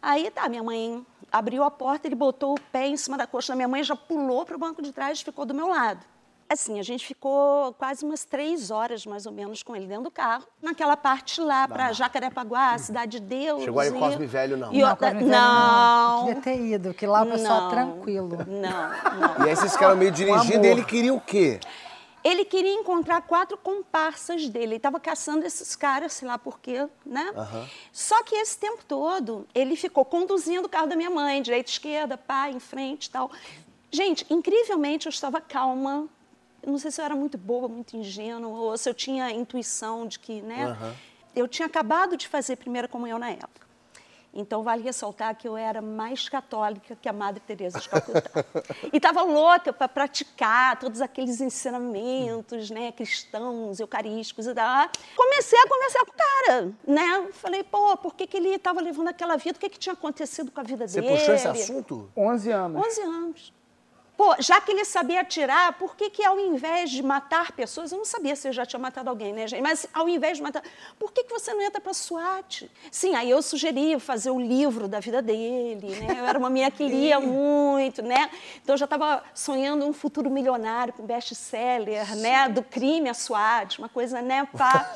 Aí tá, minha mãe abriu a porta, ele botou o pé em cima da coxa da minha mãe, já pulou para o banco de trás e ficou do meu lado. Assim, a gente ficou quase umas três horas, mais ou menos, com ele dentro do carro. Naquela parte lá para Jacarepaguá, Cidade de Deus. Chegou aí o Cosme Velho, não? E não, Cosme Velho não. não. Queria ter ido, que lá o pessoal não, tranquilo. Não, não. E aí vocês ficaram meio dirigindo e ele queria o quê? Ele queria encontrar quatro comparsas dele. Ele estava caçando esses caras, sei lá por quê, né? Uhum. Só que esse tempo todo, ele ficou conduzindo o carro da minha mãe, direita, esquerda, pá, em frente e tal. Gente, incrivelmente eu estava calma. não sei se eu era muito boa, muito ingênua, ou se eu tinha intuição de que, né? Uhum. Eu tinha acabado de fazer primeira comunhão na época. Então, vale ressaltar que eu era mais católica que a Madre Teresa de Calcutá. e estava louca para praticar todos aqueles ensinamentos né, cristãos, eucarísticos e tal. Comecei a conversar com o cara, né? Falei, pô, por que, que ele estava levando aquela vida? O que, que tinha acontecido com a vida Você dele? Você puxou esse assunto? 11 anos. 11 anos. Pô, já que ele sabia atirar, por que que ao invés de matar pessoas, eu não sabia se ele já tinha matado alguém, né, gente? Mas ao invés de matar, por que que você não entra para SWAT? Sim, aí eu sugeri fazer o livro da vida dele, né? Eu era uma minha queria muito, né? Então eu já estava sonhando um futuro milionário com best-seller, né? Do crime à SWAT, uma coisa, né, pá.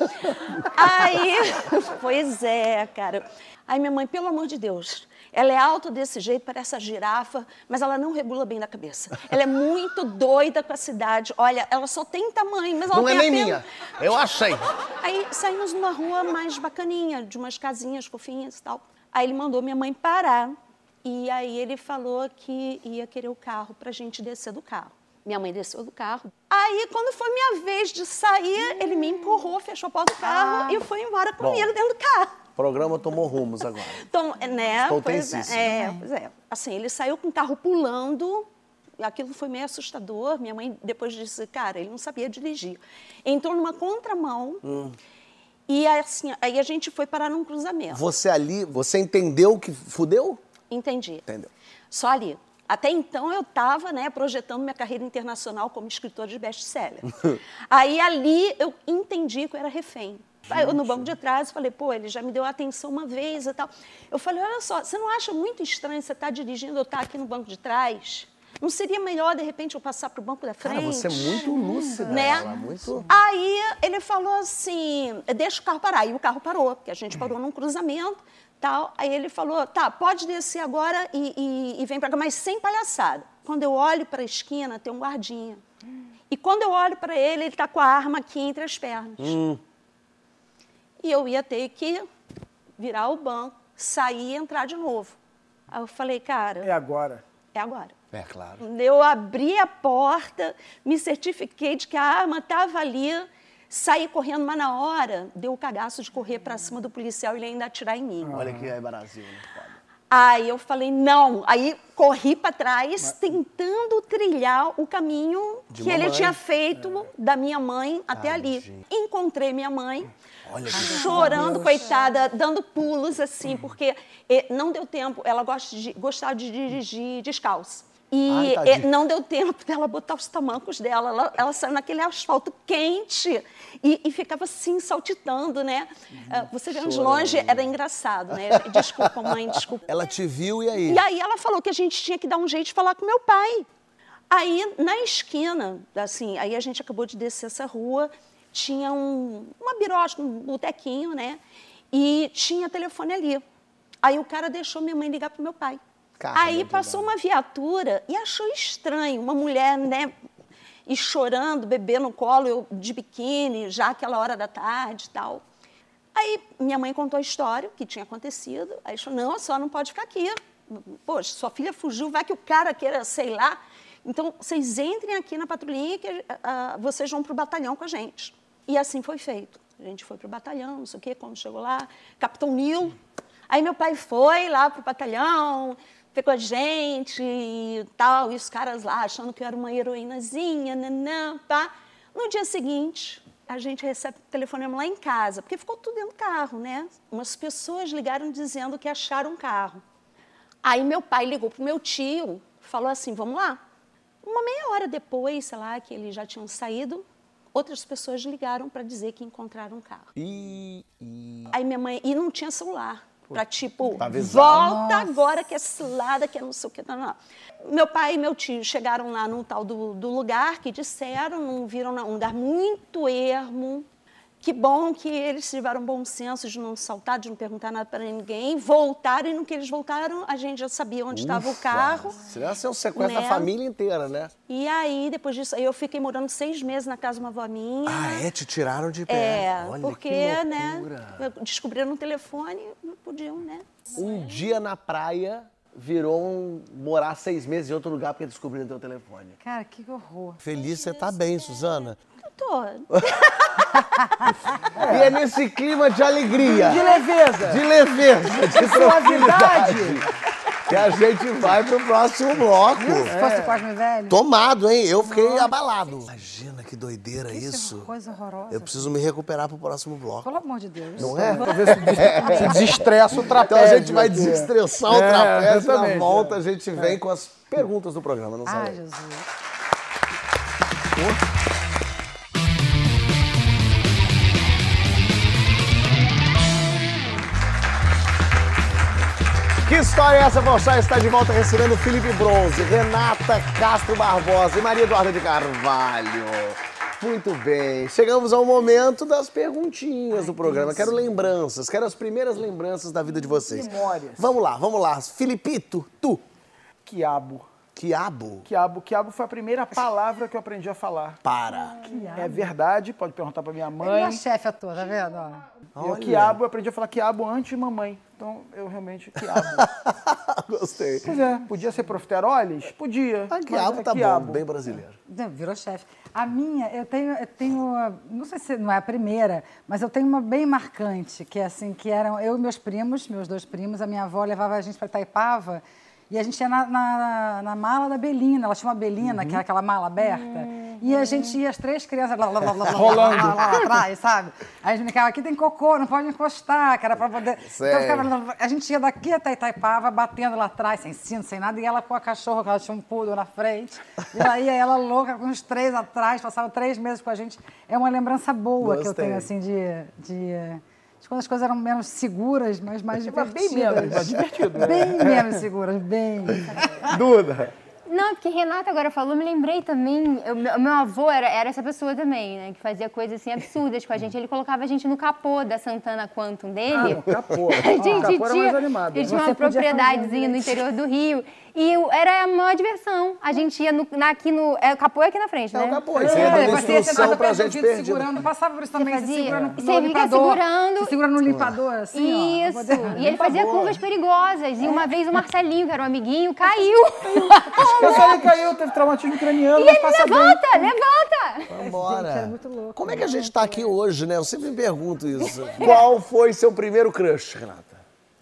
Aí, pois é, cara. Aí minha mãe, pelo amor de Deus, ela é alta desse jeito, parece a girafa, mas ela não regula bem da cabeça. Ela é muito doida com a cidade. Olha, ela só tem tamanho, mas ela Não é tem nem apenas- minha. Eu achei. Aí saímos numa rua mais bacaninha, de umas casinhas fofinhas e tal. Aí ele mandou minha mãe parar. E aí ele falou que ia querer o carro pra gente descer do carro. Minha mãe desceu do carro. Aí, quando foi minha vez de sair, ele me empurrou, fechou a porta do carro e foi embora comigo dentro do carro. O programa tomou rumos agora. Então, né? Estou Pois é, é, pois é. Assim, ele saiu com o carro pulando. Aquilo foi meio assustador. Minha mãe depois disse, cara, ele não sabia dirigir. Entrou numa contramão Hum. e assim, aí a gente foi parar num cruzamento. Você ali, você entendeu que fudeu? Entendi. Entendeu. Só ali. Até então eu estava né, projetando minha carreira internacional como escritora de best-seller. Aí ali eu entendi que eu era refém. No banco de trás falei, pô, ele já me deu atenção uma vez e tal. Eu falei, olha só, você não acha muito estranho você estar dirigindo eu estar aqui no banco de trás? Não seria melhor, de repente, eu passar para o banco da frente? Cara, você é muito lúcida. Né? ela, muito... Aí ele falou assim, deixa o carro parar. E o carro parou, porque a gente parou num cruzamento, tal. Aí ele falou, tá, pode descer agora e, e- e vem pra cá, mas sem palhaçada. Quando eu olho para a esquina, tem um guardinha. E quando eu olho para ele, ele tá com a arma aqui entre as pernas. E eu ia ter que virar o banco, sair e entrar de novo. Aí eu falei, cara, É agora. é agora. É claro. Eu abri a porta, me certifiquei de que a arma estava ali, saí correndo, mas na hora deu o cagaço de correr para cima do policial e ele ainda atirar em mim. Olha que é Brasil, né? Foda. Aí eu falei, não. Aí corri para trás, tentando trilhar o caminho De que ele mamãe. tinha feito da minha mãe até ali. gente. Encontrei minha mãe, Olha que chorando, coitada, dando pulos assim, porque não deu tempo. Ela gosta de, gostava de dirigir descalça. E Ai, não deu tempo dela botar os tamancos dela. Ela, ela saiu naquele asfalto quente e, e ficava assim, saltitando, né? Ah, Você vendo de longe, era engraçado, né? Desculpa, mãe, desculpa. Ela te viu e aí? E aí ela falou que a gente tinha que dar um jeito de falar com meu pai. Aí, na esquina, assim, aí a gente acabou de descer essa rua, tinha um, uma birosca, um botequinho, né? E tinha telefone ali. Aí o cara deixou minha mãe ligar pro meu pai. Caramba, aí passou uma viatura e achou estranho, uma mulher, né? E chorando, bebê no colo, eu de biquíni, já aquela hora da tarde e tal. Aí minha mãe contou a história, o que tinha acontecido. Aí falou, não, a senhora não pode ficar aqui. Poxa, sua filha fugiu, vai que o cara queira, sei lá. Então, vocês entrem aqui na patrulhinha que ah, vocês vão para o batalhão com a gente. E assim foi feito. A gente foi para o batalhão, não sei o quê, quando chegou lá, Capitão Nil. Aí meu pai foi lá para o batalhão, pegou a gente e tal, e os caras lá achando que eu era uma heroínazinha, nanã, pá. No dia seguinte, a gente recebe o telefonema lá em casa, porque ficou tudo dentro do carro, né? Umas pessoas ligaram dizendo que acharam um carro. Aí meu pai ligou pro meu tio, falou assim, vamos lá. Uma meia hora depois, sei lá, que eles já tinham saído, outras pessoas ligaram para dizer que encontraram um carro. E, e- Aí minha mãe, e não tinha celular. Pra tipo, avisar. volta agora que é cilada, que é não sei o que. Não, não. Meu pai e meu tio chegaram lá num tal do, do lugar que disseram, não viram um lugar muito ermo. Que bom que eles tiveram bom senso de não saltar, de não perguntar nada para ninguém. Voltaram e no que eles voltaram, a gente já sabia onde estava o carro. Senão ia ser um sequestro da né? família inteira, né? E aí, depois disso, aí eu fiquei morando seis meses na casa de uma avó minha. Ah, é? Te tiraram de pé. É, Olha, porque, que né, loucura. descobriram no telefone, não podiam, né? Um dia na praia virou um morar seis meses em outro lugar porque descobriram teu telefone. Cara, que horror. Feliz, você tá bem, Suzana. Tô. E é nesse clima de alegria, De leveza. de leveza, de Suavidade. que a gente vai pro próximo bloco. Se fosse Cosme Velho. Tomado, hein? Eu fiquei abalado. Imagina que doideira Que isso. coisa horrorosa. Eu preciso me recuperar pro próximo bloco. Pelo amor de Deus. Não é? Pra ver se, des- se desestressa o Então trapézio. a gente vai desestressar o É, trapézio. Na volta é. a gente vem com as perguntas do programa, não Ai, sabe? Jesus. Que história é essa, Porchat? Está de volta recebendo Felipe Bronze, Renata Castro Barbosa e Maria Eduarda de Carvalho. Muito bem, chegamos ao momento das perguntinhas do programa. Quero lembranças, quero as primeiras lembranças da vida de vocês. Memórias. Vamos lá, vamos lá. Filipito, tu. Quiabo. Quiabo. Quiabo. Quiabo foi a primeira palavra que eu aprendi a falar. Para. É verdade, pode perguntar pra minha Ele mãe. é a chefe atua, tá vendo? E Olha. quiabo, eu aprendi a falar quiabo antes de mamãe. Então, eu realmente, quiabo. Gostei. pois é, podia ser profiteroles? Podia. Ah, mas quiabo é tá quiabo. bom, bem brasileiro. Virou chefe. A minha, eu tenho, eu tenho, não sei se não é a primeira, mas eu tenho uma bem marcante, que é assim, que eram eu e meus primos, meus dois primos, a minha avó levava a gente para Itaipava e a gente ia na, na, na mala da Belina, ela tinha uma Belina, que era aquela mala aberta, e a gente ia, as três crianças lá, lá, lá, lá, lá, Rolando. lá, lá, lá atrás, sabe? Aí a gente brincava, aqui tem cocô, não pode encostar, que era para poder... Então, ficava, a gente ia daqui até Itaipava, batendo lá atrás, sem cinto, sem nada, e ela com a cachorra, que ela tinha um poodle na frente. E lá ia ela louca, com os três atrás, passavam três meses com a gente. É uma lembrança boa que eu Gostei. tenho, assim, de de quando as coisas eram menos seguras, mas mais Mas bem divertidas. menos, mas divertido. né? Bem menos seguras, bem. Duda. Não, porque Renata agora falou, me lembrei também. eu- meu, avô era, era essa pessoa também, né? Que fazia coisas assim absurdas com a gente. Ele colocava a gente no capô da Santana Quantum dele. Ah, capô. A gente Ah, capô era tinha, mais animado. ele tinha uma propriedadezinha no interior do Rio. E eu- era a maior diversão. A gente ia no, na, aqui no. É, o capô é aqui na frente, É né? o capô. Você ia dando depois você ia instrução sentado pra gente vidro, perdida. segurando, passava por isso também, Você se fazia- segura no, você no fica limpador. segurando. Se segura no limpador, assim, ó. Isso. pra poder- E ele fazia curvas perigosas. E uma vez o Marcelinho, que era um amiguinho, caiu. Eu falei caiu, teve traumatismo craniano, E ele passa bem. levanta, levanta. Vambora. Gente, era muito louco. Como é que a gente tá aqui hoje, né? Eu sempre me pergunto isso. Qual foi seu primeiro crush, Renata?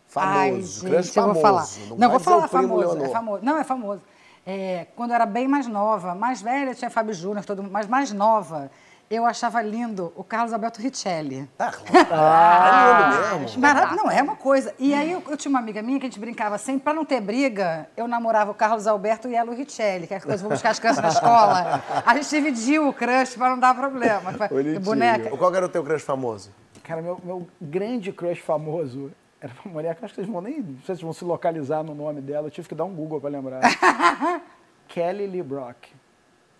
Famoso. Ai, crush gente, eu famoso. vou falar. Não, vai vou falar famoso, é famoso. Não, é famoso. É, quando eu era bem mais nova, mais velha tinha Fábio Júnior, todo mundo, mas mais nova, eu achava lindo o Carlos Alberto Richelli. Ah, claro. Ah, é lindo mesmo. Não, é uma coisa. E aí eu, eu tinha uma amiga minha que a gente brincava sempre, pra não ter briga, eu namorava o Carlos Alberto e ela o Richelli, que é coisa, vou buscar as crianças na escola. A gente dividiu o crush pra não dar problema. Bonitinho. Boneca. Qual era o teu crush famoso? Cara, meu, meu grande crush famoso era uma mulher que eu acho que vocês vão nem. Não sei se vocês vão se localizar no nome dela, eu tive que dar um Google pra lembrar. Kelly Lee Brock.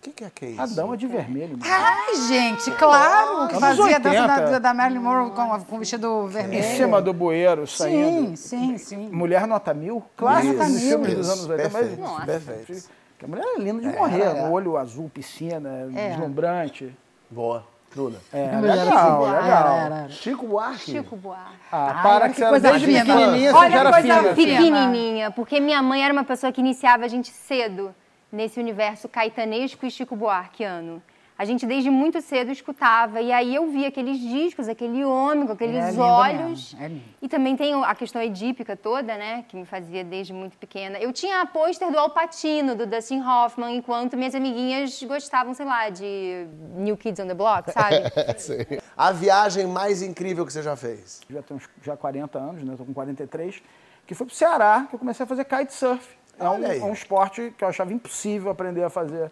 O que, que é que é isso? A dama de vermelho. mano. Ai, gente, claro, que Anos fazia a dança 80. da, da Marilyn Monroe com, com vestido vermelho. Em cima do bueiro, saindo. Sim, sim, sim. Mulher Nota Mil, clássico Nota Mil. filmes dos anos 80. Perfeito, Mas, Nossa. perfeito. que a mulher é linda de morrer, um olho azul, piscina, É. deslumbrante. Boa. Duda. É, Mulher legal, assim, legal. era, era. Chico Buarque. Chico Buarque. Ah, Ai, para que que você era coisa desde pequenininha, você Olha já que era coisa fina. Pequenininha, porque minha mãe era uma pessoa que iniciava a gente cedo nesse universo caetanesco e Chico Buarqueano. A gente desde muito cedo escutava e aí eu via aqueles discos, aquele homem com aqueles É olhos. é lindo. E também tem a questão edípica toda, né, que me fazia desde muito pequena. Eu tinha a pôster do Alpatino, do Dustin Hoffman, enquanto minhas amiguinhas gostavam, sei lá, de New Kids on the Block, sabe? Sim. A viagem mais incrível que você já fez? já tenho uns, já 40 anos, né? Tô com 43, que foi pro Ceará que eu comecei a fazer kitesurf. É um, é um esporte que eu achava impossível aprender a fazer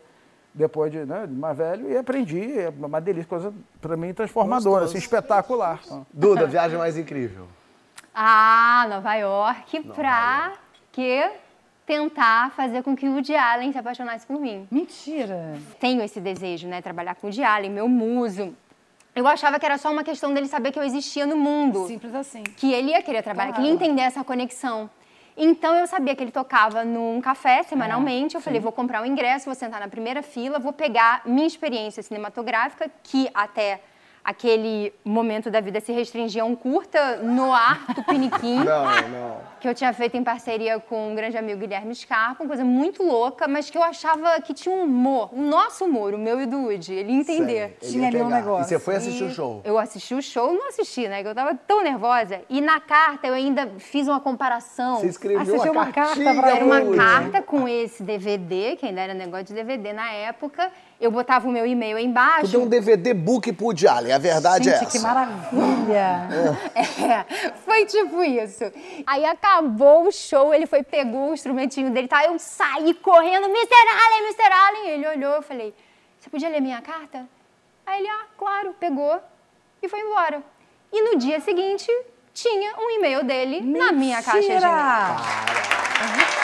depois de, né, de mais velho e aprendi, é uma delícia, coisa para mim transformadora, assim, espetacular. Duda, viagem mais incrível. Ah, Nova York, pra que tentar fazer com que o Woody Allen se apaixonasse por mim. Mentira. Tenho esse desejo, né? Trabalhar com o Woody Allen, meu muso. Eu achava que era só uma questão dele saber que eu existia no mundo. Simples assim. Que ele ia querer trabalhar, que ele ia entender essa conexão. Então eu sabia que ele tocava num café semanalmente. eu falei, vou comprar um ingresso, vou sentar na primeira fila, vou pegar minha experiência cinematográfica, que até aquele momento da vida se restringia a um curta no ar, Tupiniquim Não, não. que eu tinha feito em parceria com um grande amigo Guilherme Scarpa, uma coisa muito louca, mas que eu achava que tinha um humor, o nosso humor, o meu e do Woody, ele ia entender. Sei, ele Tinha ali um negócio. E você foi assistir E o show? Eu assisti o show, não assisti, né? Que eu tava tão nervosa. E na carta eu ainda fiz uma comparação. Você escreveu Ah, você tinha uma uma carta pra Era uma Woody. carta com esse DVD, que ainda era negócio de DVD na época. Eu botava o meu e-mail aí Tu embaixo. deu um DVD book pro Allen. a verdade Gente, é que essa. maravilha. É, foi tipo isso. Aí acabou o show, ele foi, pegou o instrumentinho dele, tá? Eu saí correndo, Mr. Allen, Mr. Allen. Ele olhou, eu falei, você podia ler minha carta? Aí ele, ah, claro, pegou e foi embora. E no dia seguinte, tinha um e-mail dele na minha caixa de e-mail. Mentira!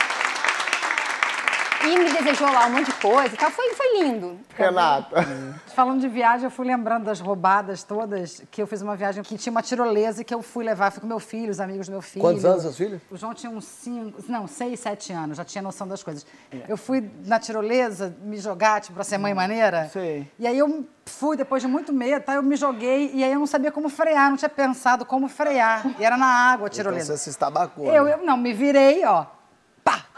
E me desejou lá um monte de coisa e tal. Foi, foi lindo. Renata. Falando de viagem, eu fui lembrando das roubadas todas, que eu fiz uma viagem que tinha uma tirolesa que eu fui levar, fui com meu filho, os amigos do meu filho. Quantos anos seus filhos? O João tinha uns cinco, não, seis, sete anos, já tinha noção das coisas. Eu fui na tirolesa me jogar, tipo, pra ser mãe maneira. Sei. E aí eu fui, depois de muito medo, tá, eu me joguei, e aí eu não sabia como frear, não tinha pensado como frear. E era na água a Então tirolesa. você se estabacou. Eu, né? eu não, me virei, ó.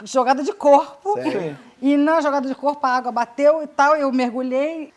Jogada de corpo. Sério? E na jogada de corpo a água bateu e tal, eu mergulhei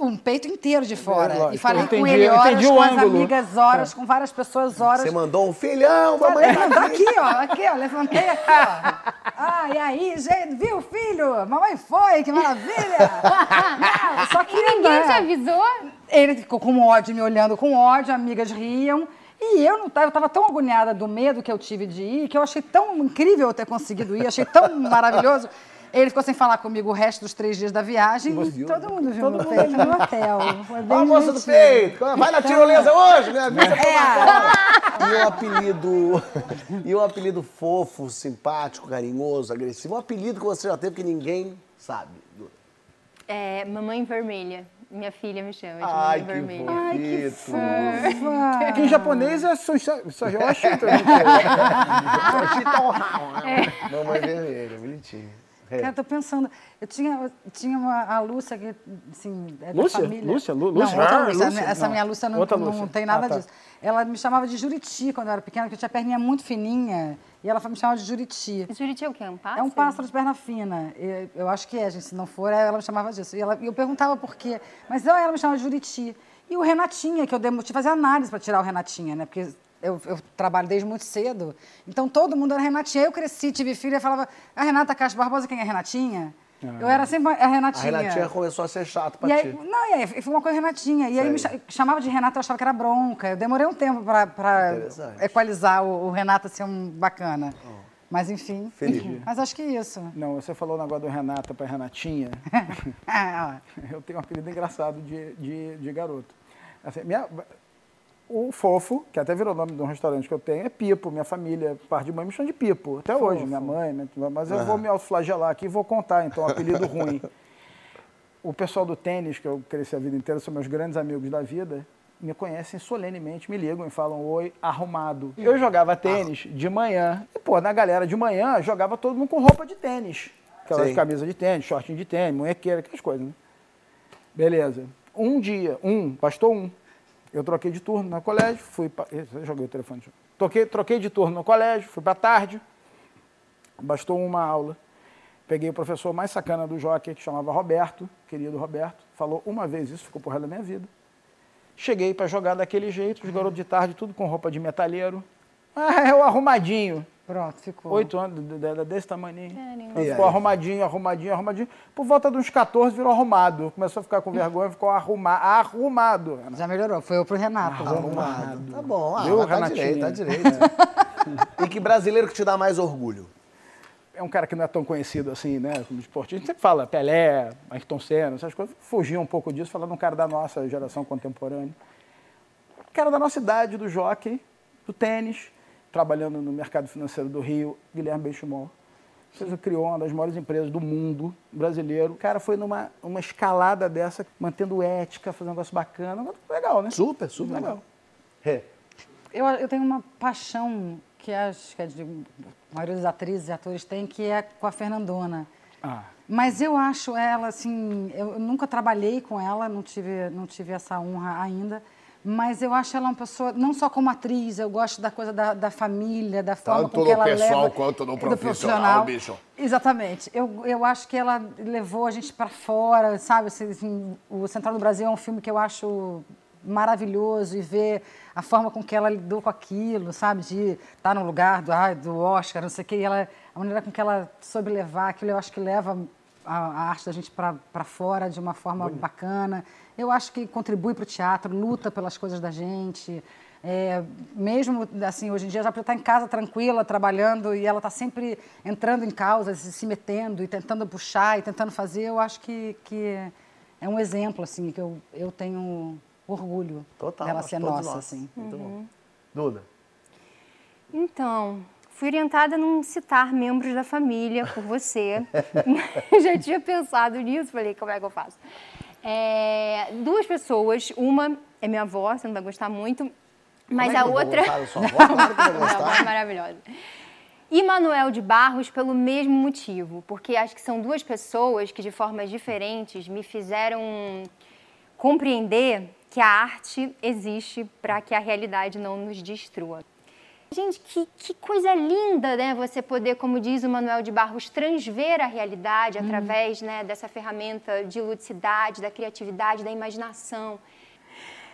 um peito inteiro de fora. É, e falei eu com entendi, ele horas, entendi com as ângulo. amigas horas, com várias pessoas horas. Você mandou um filhão, mamãe tá não, aqui. ó, aqui, ó, levantei aqui, ó. Ah, e aí, gente, viu, filho? Mamãe foi, que maravilha! Não, só que Ninguém né? te avisou? Ele ficou com ódio, me olhando com ódio, amigas riam. E eu não tava, eu tava tão agoniada do medo que eu tive de ir, que eu achei tão incrível eu ter conseguido ir, achei tão maravilhoso. Ele ficou sem falar comigo o resto dos três dias da viagem. e todo mundo viu meu peito no hotel. Foi bem a moça do peito. Vai na tirolesa hoje, né? Pra É. E o apelido. E o apelido fofo, simpático, carinhoso, agressivo. Um apelido que você já teve que ninguém sabe. É, Mamãe Vermelha. Minha filha me chama de Ai, que Vermelha. fofito. Aqui em japonês é Sojoshito. É. Mamãe vermelha, bonitinho. É. Cara, eu tô pensando. Eu tinha, eu tinha uma, a Lúcia, que, assim, é Lúcia? da família. Lúcia? Não, Lúcia? outra Ah, Lúcia. Lúcia? Essa Não. minha Lúcia não, Outra não Lúcia. tem nada Ah, tá. disso. Ela me chamava de Juriti quando eu era pequena, porque eu tinha a perninha muito fininha. E ela me chamava de Juriti. Juriti é o quê? Um pássaro? É um pássaro de perna fina. Eu, eu acho que é, gente. Se não for, ela me chamava disso. E ela- e eu perguntava por quê. Mas não, ela me chamava de Juriti. E o Renatinha, que eu que fazer análise para tirar o Renatinha, né? Porque eu, eu trabalho desde muito cedo. Então todo mundo era Renatinha. Eu cresci, tive filha e falava, a Renata Castro Barbosa, quem é Renatinha? Eu era sempre a A Renatinha. Renatinha começou a ser chato pra E aí, ti. não, e aí foi uma coisa Renatinha. E aí me cha- chamava de Renata, eu achava que era bronca. Eu demorei um tempo para Interessante. equalizar o, o Renato ser um bacana. Mas enfim. Felipe. Mas acho que é isso. Não, você falou o negócio do Renata para Renatinha. Ah, Eu tenho um apelido engraçado de, de, de garoto. Assim, minha- o Fofo, que até virou o nome de um restaurante que eu tenho, é Pipo. Minha família, parte de mãe, me chama de Pipo. Até hoje, minha mãe. Mas eu vou me autoflagelar aqui e vou contar, então, um apelido ruim. O pessoal do tênis, que eu cresci a vida inteira, são meus grandes amigos da vida, me conhecem solenemente, me ligam e falam oi, arrumado. Eu jogava tênis de manhã. E, pô, na galera de manhã, jogava todo mundo com roupa de tênis. Aquelas Sim. camisas de tênis, shortinho de tênis, munhequeira, aquelas coisas, né? Beleza. Um dia, um, bastou um. Eu troquei de turno no colégio, fui pra, eu joguei o telefone. Troquei, troquei de turno no colégio, fui para tarde. Bastou uma aula. Peguei o professor mais sacana do jockey, que chamava Roberto, querido Roberto. Falou uma vez isso, ficou por resto da minha vida. Cheguei para jogar daquele jeito, os garotos de tarde, tudo com roupa de metalheiro. Ah, é o arrumadinho. Pronto, ficou. Oito anos, de- de- desse tamanho. E Ficou aí? arrumadinho, arrumadinho, arrumadinho. Por volta de uns 14 virou arrumado. Começou a ficar com vergonha, ficou arruma, arrumado. Já melhorou. Foi eu pro Renato. Arrumado. Tá bom, ah, Viu, tá Renatinha? direito, tá direito. e que brasileiro que te dá mais orgulho? É um cara que não é tão conhecido assim, né? Como esportista. A gente sempre fala Pelé, Ayrton Senna, essas coisas. Fugiu um pouco disso, falando um cara da nossa geração contemporânea. Cara da nossa idade, do jockey, do tênis, trabalhando no mercado financeiro do Rio, Guilherme Benchimol. Fez, criou uma das maiores empresas do mundo brasileiro. O cara foi numa uma escalada dessa, mantendo ética, fazendo um negócio bacana. Legal, né? Super, super legal. É. Eu, eu tenho uma paixão que acho que é de, a maioria dos atrizes e atores tem, que é com a Fernandona. Ah. Mas eu acho ela, assim, eu nunca trabalhei com ela, não tive, não tive essa honra ainda. Mas eu acho ela uma pessoa, não só como atriz, eu gosto da coisa da, da família, da forma Tanto com que no ela pessoal leva... quanto no do profissional, bicho. Exatamente. Eu, eu acho que ela levou a gente para fora, sabe? Assim, assim, o Central do Brasil é um filme que eu acho maravilhoso e ver a forma com que ela lidou com aquilo, sabe? De estar no lugar do, ai, do Oscar, não sei o quê. E ela, a maneira com que ela soube levar aquilo, eu acho que leva a, a arte da gente para fora de uma forma bacana. Eu acho que contribui para o teatro, luta pelas coisas da gente. É, mesmo assim, hoje em dia, já está em casa tranquila, trabalhando, e ela está sempre entrando em causas, se metendo, e tentando puxar, e tentando fazer, eu acho que, que é um exemplo, assim, que eu, eu tenho orgulho Total, dela ser nossa, nós. assim. Muito bom. Duda. Então, fui orientada a não citar membros da família por você. Já tinha pensado nisso, falei, como é que eu faço? É, duas pessoas, uma é minha avó, você não vai gostar muito, mas é a outra. gostar sua avó? Claro que Minha avó é maravilhosa. E Manuel de Barros pelo mesmo motivo, porque acho que são duas pessoas que, de formas diferentes, me fizeram compreender que a arte existe para que a realidade não nos destrua. Gente, que, que coisa linda, né? Você poder, como diz o Manuel de Barros, transver a realidade através né, dessa ferramenta de ludicidade, da criatividade, da imaginação.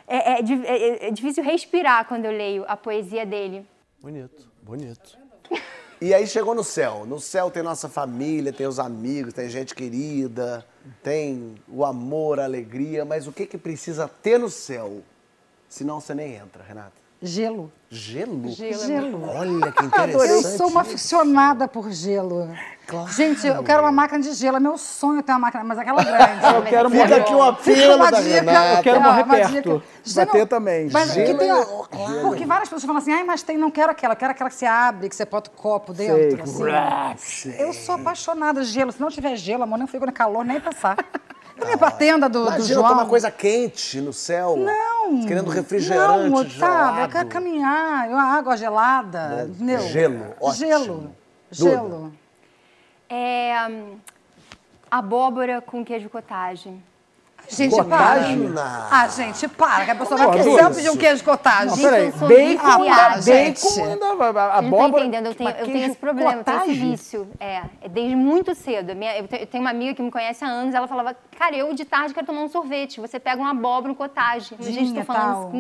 É, é di- é- é difícil respirar quando eu leio a poesia dele. Bonito, bonito. E aí chegou no céu. No céu tem nossa família, tem os amigos, tem gente querida, tem o amor, a alegria, mas o que que precisa ter no céu? Senão você nem entra, Renata. Gelo. Gelo? Gelo. Olha que Eu interessante. sou uma aficionada por gelo. Gente, eu quero uma máquina de gelo. É meu sonho ter uma máquina, mas aquela grande. Eu quero Fica morrer. aqui o apelo Uma da dica. Renata. Eu quero uma perto. dica. Você Bater não- também. Mas Gelo que tem, é- porque várias pessoas falam assim, ai, mas tem, não quero aquela, quero aquela que você abre, que você bota o copo dentro. assim. Eu sou apaixonada por gelo. Se não tiver gelo, amor, nem fico no calor, nem passar. Eu nem pra tenda do, do Imagina João. tomar coisa quente no céu. Não. Querendo refrigerante, Não, Otávio, gelado. eu quero caminhar. Eu, água gelada. entendeu? Gelo, ótimo. Gelo. Duda. Gelo. É, hum, abóbora com queijo cottage. Gente, Cottage? para. Ah, gente, para, que a pessoa Como vai isso? pedir um queijo cottage. Não, Gente, peraí. Bacon, gente. bacon ainda, a não estão abóbora. entendendo, eu tenho, mas eu tenho esse problema, eu tenho esse vício. É, é desde muito cedo. A minha- eu, te- eu tenho uma amiga que me conhece há anos, ela falava, cara, eu de tarde quero tomar um sorvete. Você pega uma abóbora, um cottage. Gente, Dinha, tô falando tal.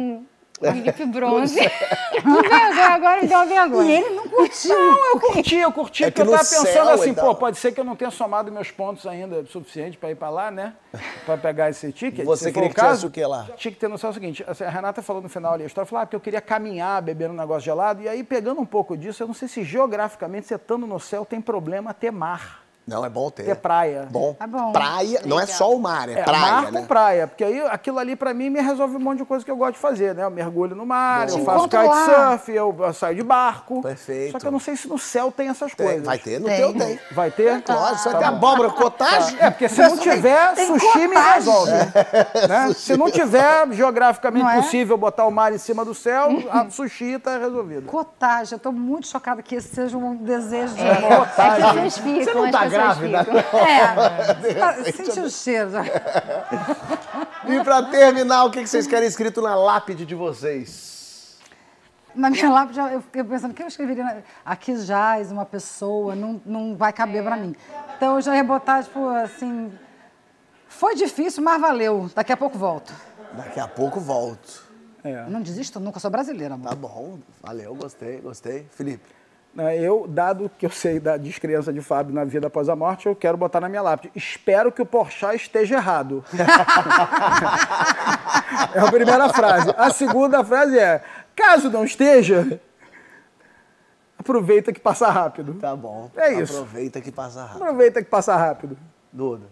Felipe Bronze. que agora me deu uma vergonha. E ele não curtiu. Não, eu curti, eu curti, É porque que eu tava pensando céu, assim, então. pô, pode ser que eu não tenha somado meus pontos ainda suficiente para ir para lá, né? Para pegar esse ticket. Você queria o que tivesse caso, o quê lá? Tinha que ter noção do seguinte, assim, a Renata falou no final ali a história, falou ah, porque eu queria caminhar, beber um negócio gelado, e aí pegando um pouco disso, eu não sei se geograficamente, você estando no céu, tem problema ter mar, Não, é bom ter. ter praia. Bom. Tá bom. Praia, não é só o mar, é, É, praia, mar né? com praia, porque aí aquilo ali pra mim me resolve um monte de coisa que eu gosto de fazer, né? Eu mergulho no mar, Bom. eu faço kitesurf, eu, eu saio de barco. Perfeito. Só que eu não sei se no céu tem essas Tem, coisas. vai ter, no Tem. teu tem. Vai ter? Lógico, só Tá tem bom. abóbora, cottage. É, porque se não tiver, tem sushi me resolve. né? Se não tiver geograficamente Não é? possível botar o mar em cima do céu, a sushi tá resolvido. Cottage, eu tô muito chocada que esse seja um desejo de É, amor. as pessoas ficam, Você não tá grávida? É, sente o cheiro. E pra terminar, o que vocês querem escrito na lápide de vocês? Na minha lápide, eu fiquei pensando, o que eu escreveria? na- Aqui jaz uma pessoa, não, não vai caber pra mim. Então eu já ia botar, tipo, assim... Foi difícil, mas valeu. Daqui a pouco volto. Daqui a pouco volto. É. Não desisto nunca, sou brasileira, amor. Tá bom, valeu, gostei, gostei. Felipe, Eu, dado que eu sei da descrença de Fábio na vida após a morte, eu quero botar na minha lápide. Espero que o Porchat esteja errado. é a primeira frase. A segunda frase é: caso não esteja, aproveita que passa rápido. tá bom. É isso. Aproveita que passa rápido. Aproveita que passa rápido. Duda.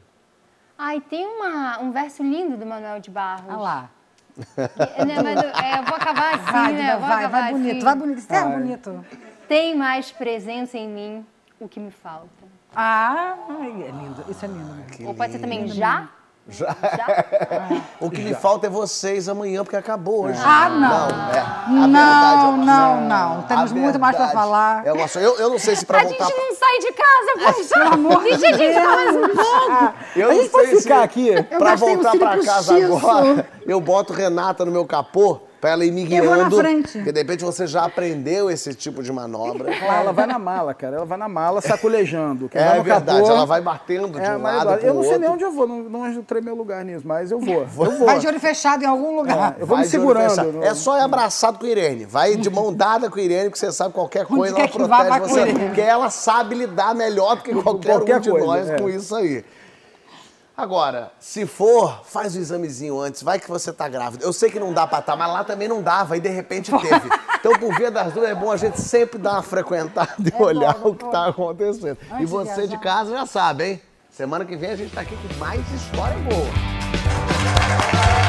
Ai, tem uma, um verso lindo do Manuel de Barros. Olha lá. Que- né, mas eu- é, eu vou acabar assim, Vai, né? Duda, Vou vai, acabar vai bonito, assim. vai bonito. Isso é Vai. bonito. Tem mais presença em mim o que me falta. Ah, ai, é lindo. Isso é lindo. Ou pode ser também já? Já. Já? O que me falta é vocês amanhã, porque acabou hoje. Ah, não. Não, é. A Não, é- não, não. A Temos muito mais pra falar. É uma. Eu, eu não sei se pra A voltar. gente não sai de casa, poxa. Pelo amor de a gente ficar mais um Deus. pouco. Eu A não sei se- ficar aqui? Eu pra voltar pra casa agora, eu boto Renata no meu capô pra ela ir me Eu vou na guiando. frente. Porque de repente você já aprendeu esse tipo de manobra. Ela vai na mala, cara. Ela vai na mala saculejando. Quem É no verdade, capô- ela vai batendo de É, um lado pro eu não sei outro. nem onde eu vou, não, não entrei meu lugar nisso, mas eu vou. Eu vou. Vai de olho fechado em algum lugar. Eu vou Vai me segurando. no- É só ir abraçado com a Irene. Vai de mão dada com a Irene, porque você sabe qualquer coisa, quer ela que vá, protege vai com você. Porque ela sabe lidar melhor do que qualquer, Qualquer um de coisa, nós é. com isso aí. Agora, se for, faz o examezinho antes, vai que você tá grávida. Eu sei que não dá pra estar, mas lá também não dava e de repente teve. Então, por via das duas, é bom a gente sempre dar uma frequentada e É olhar bom, o que bom. tá acontecendo. e Antes de você de viajar. casa já sabe, hein? Semana que vem a gente tá aqui com mais história boa.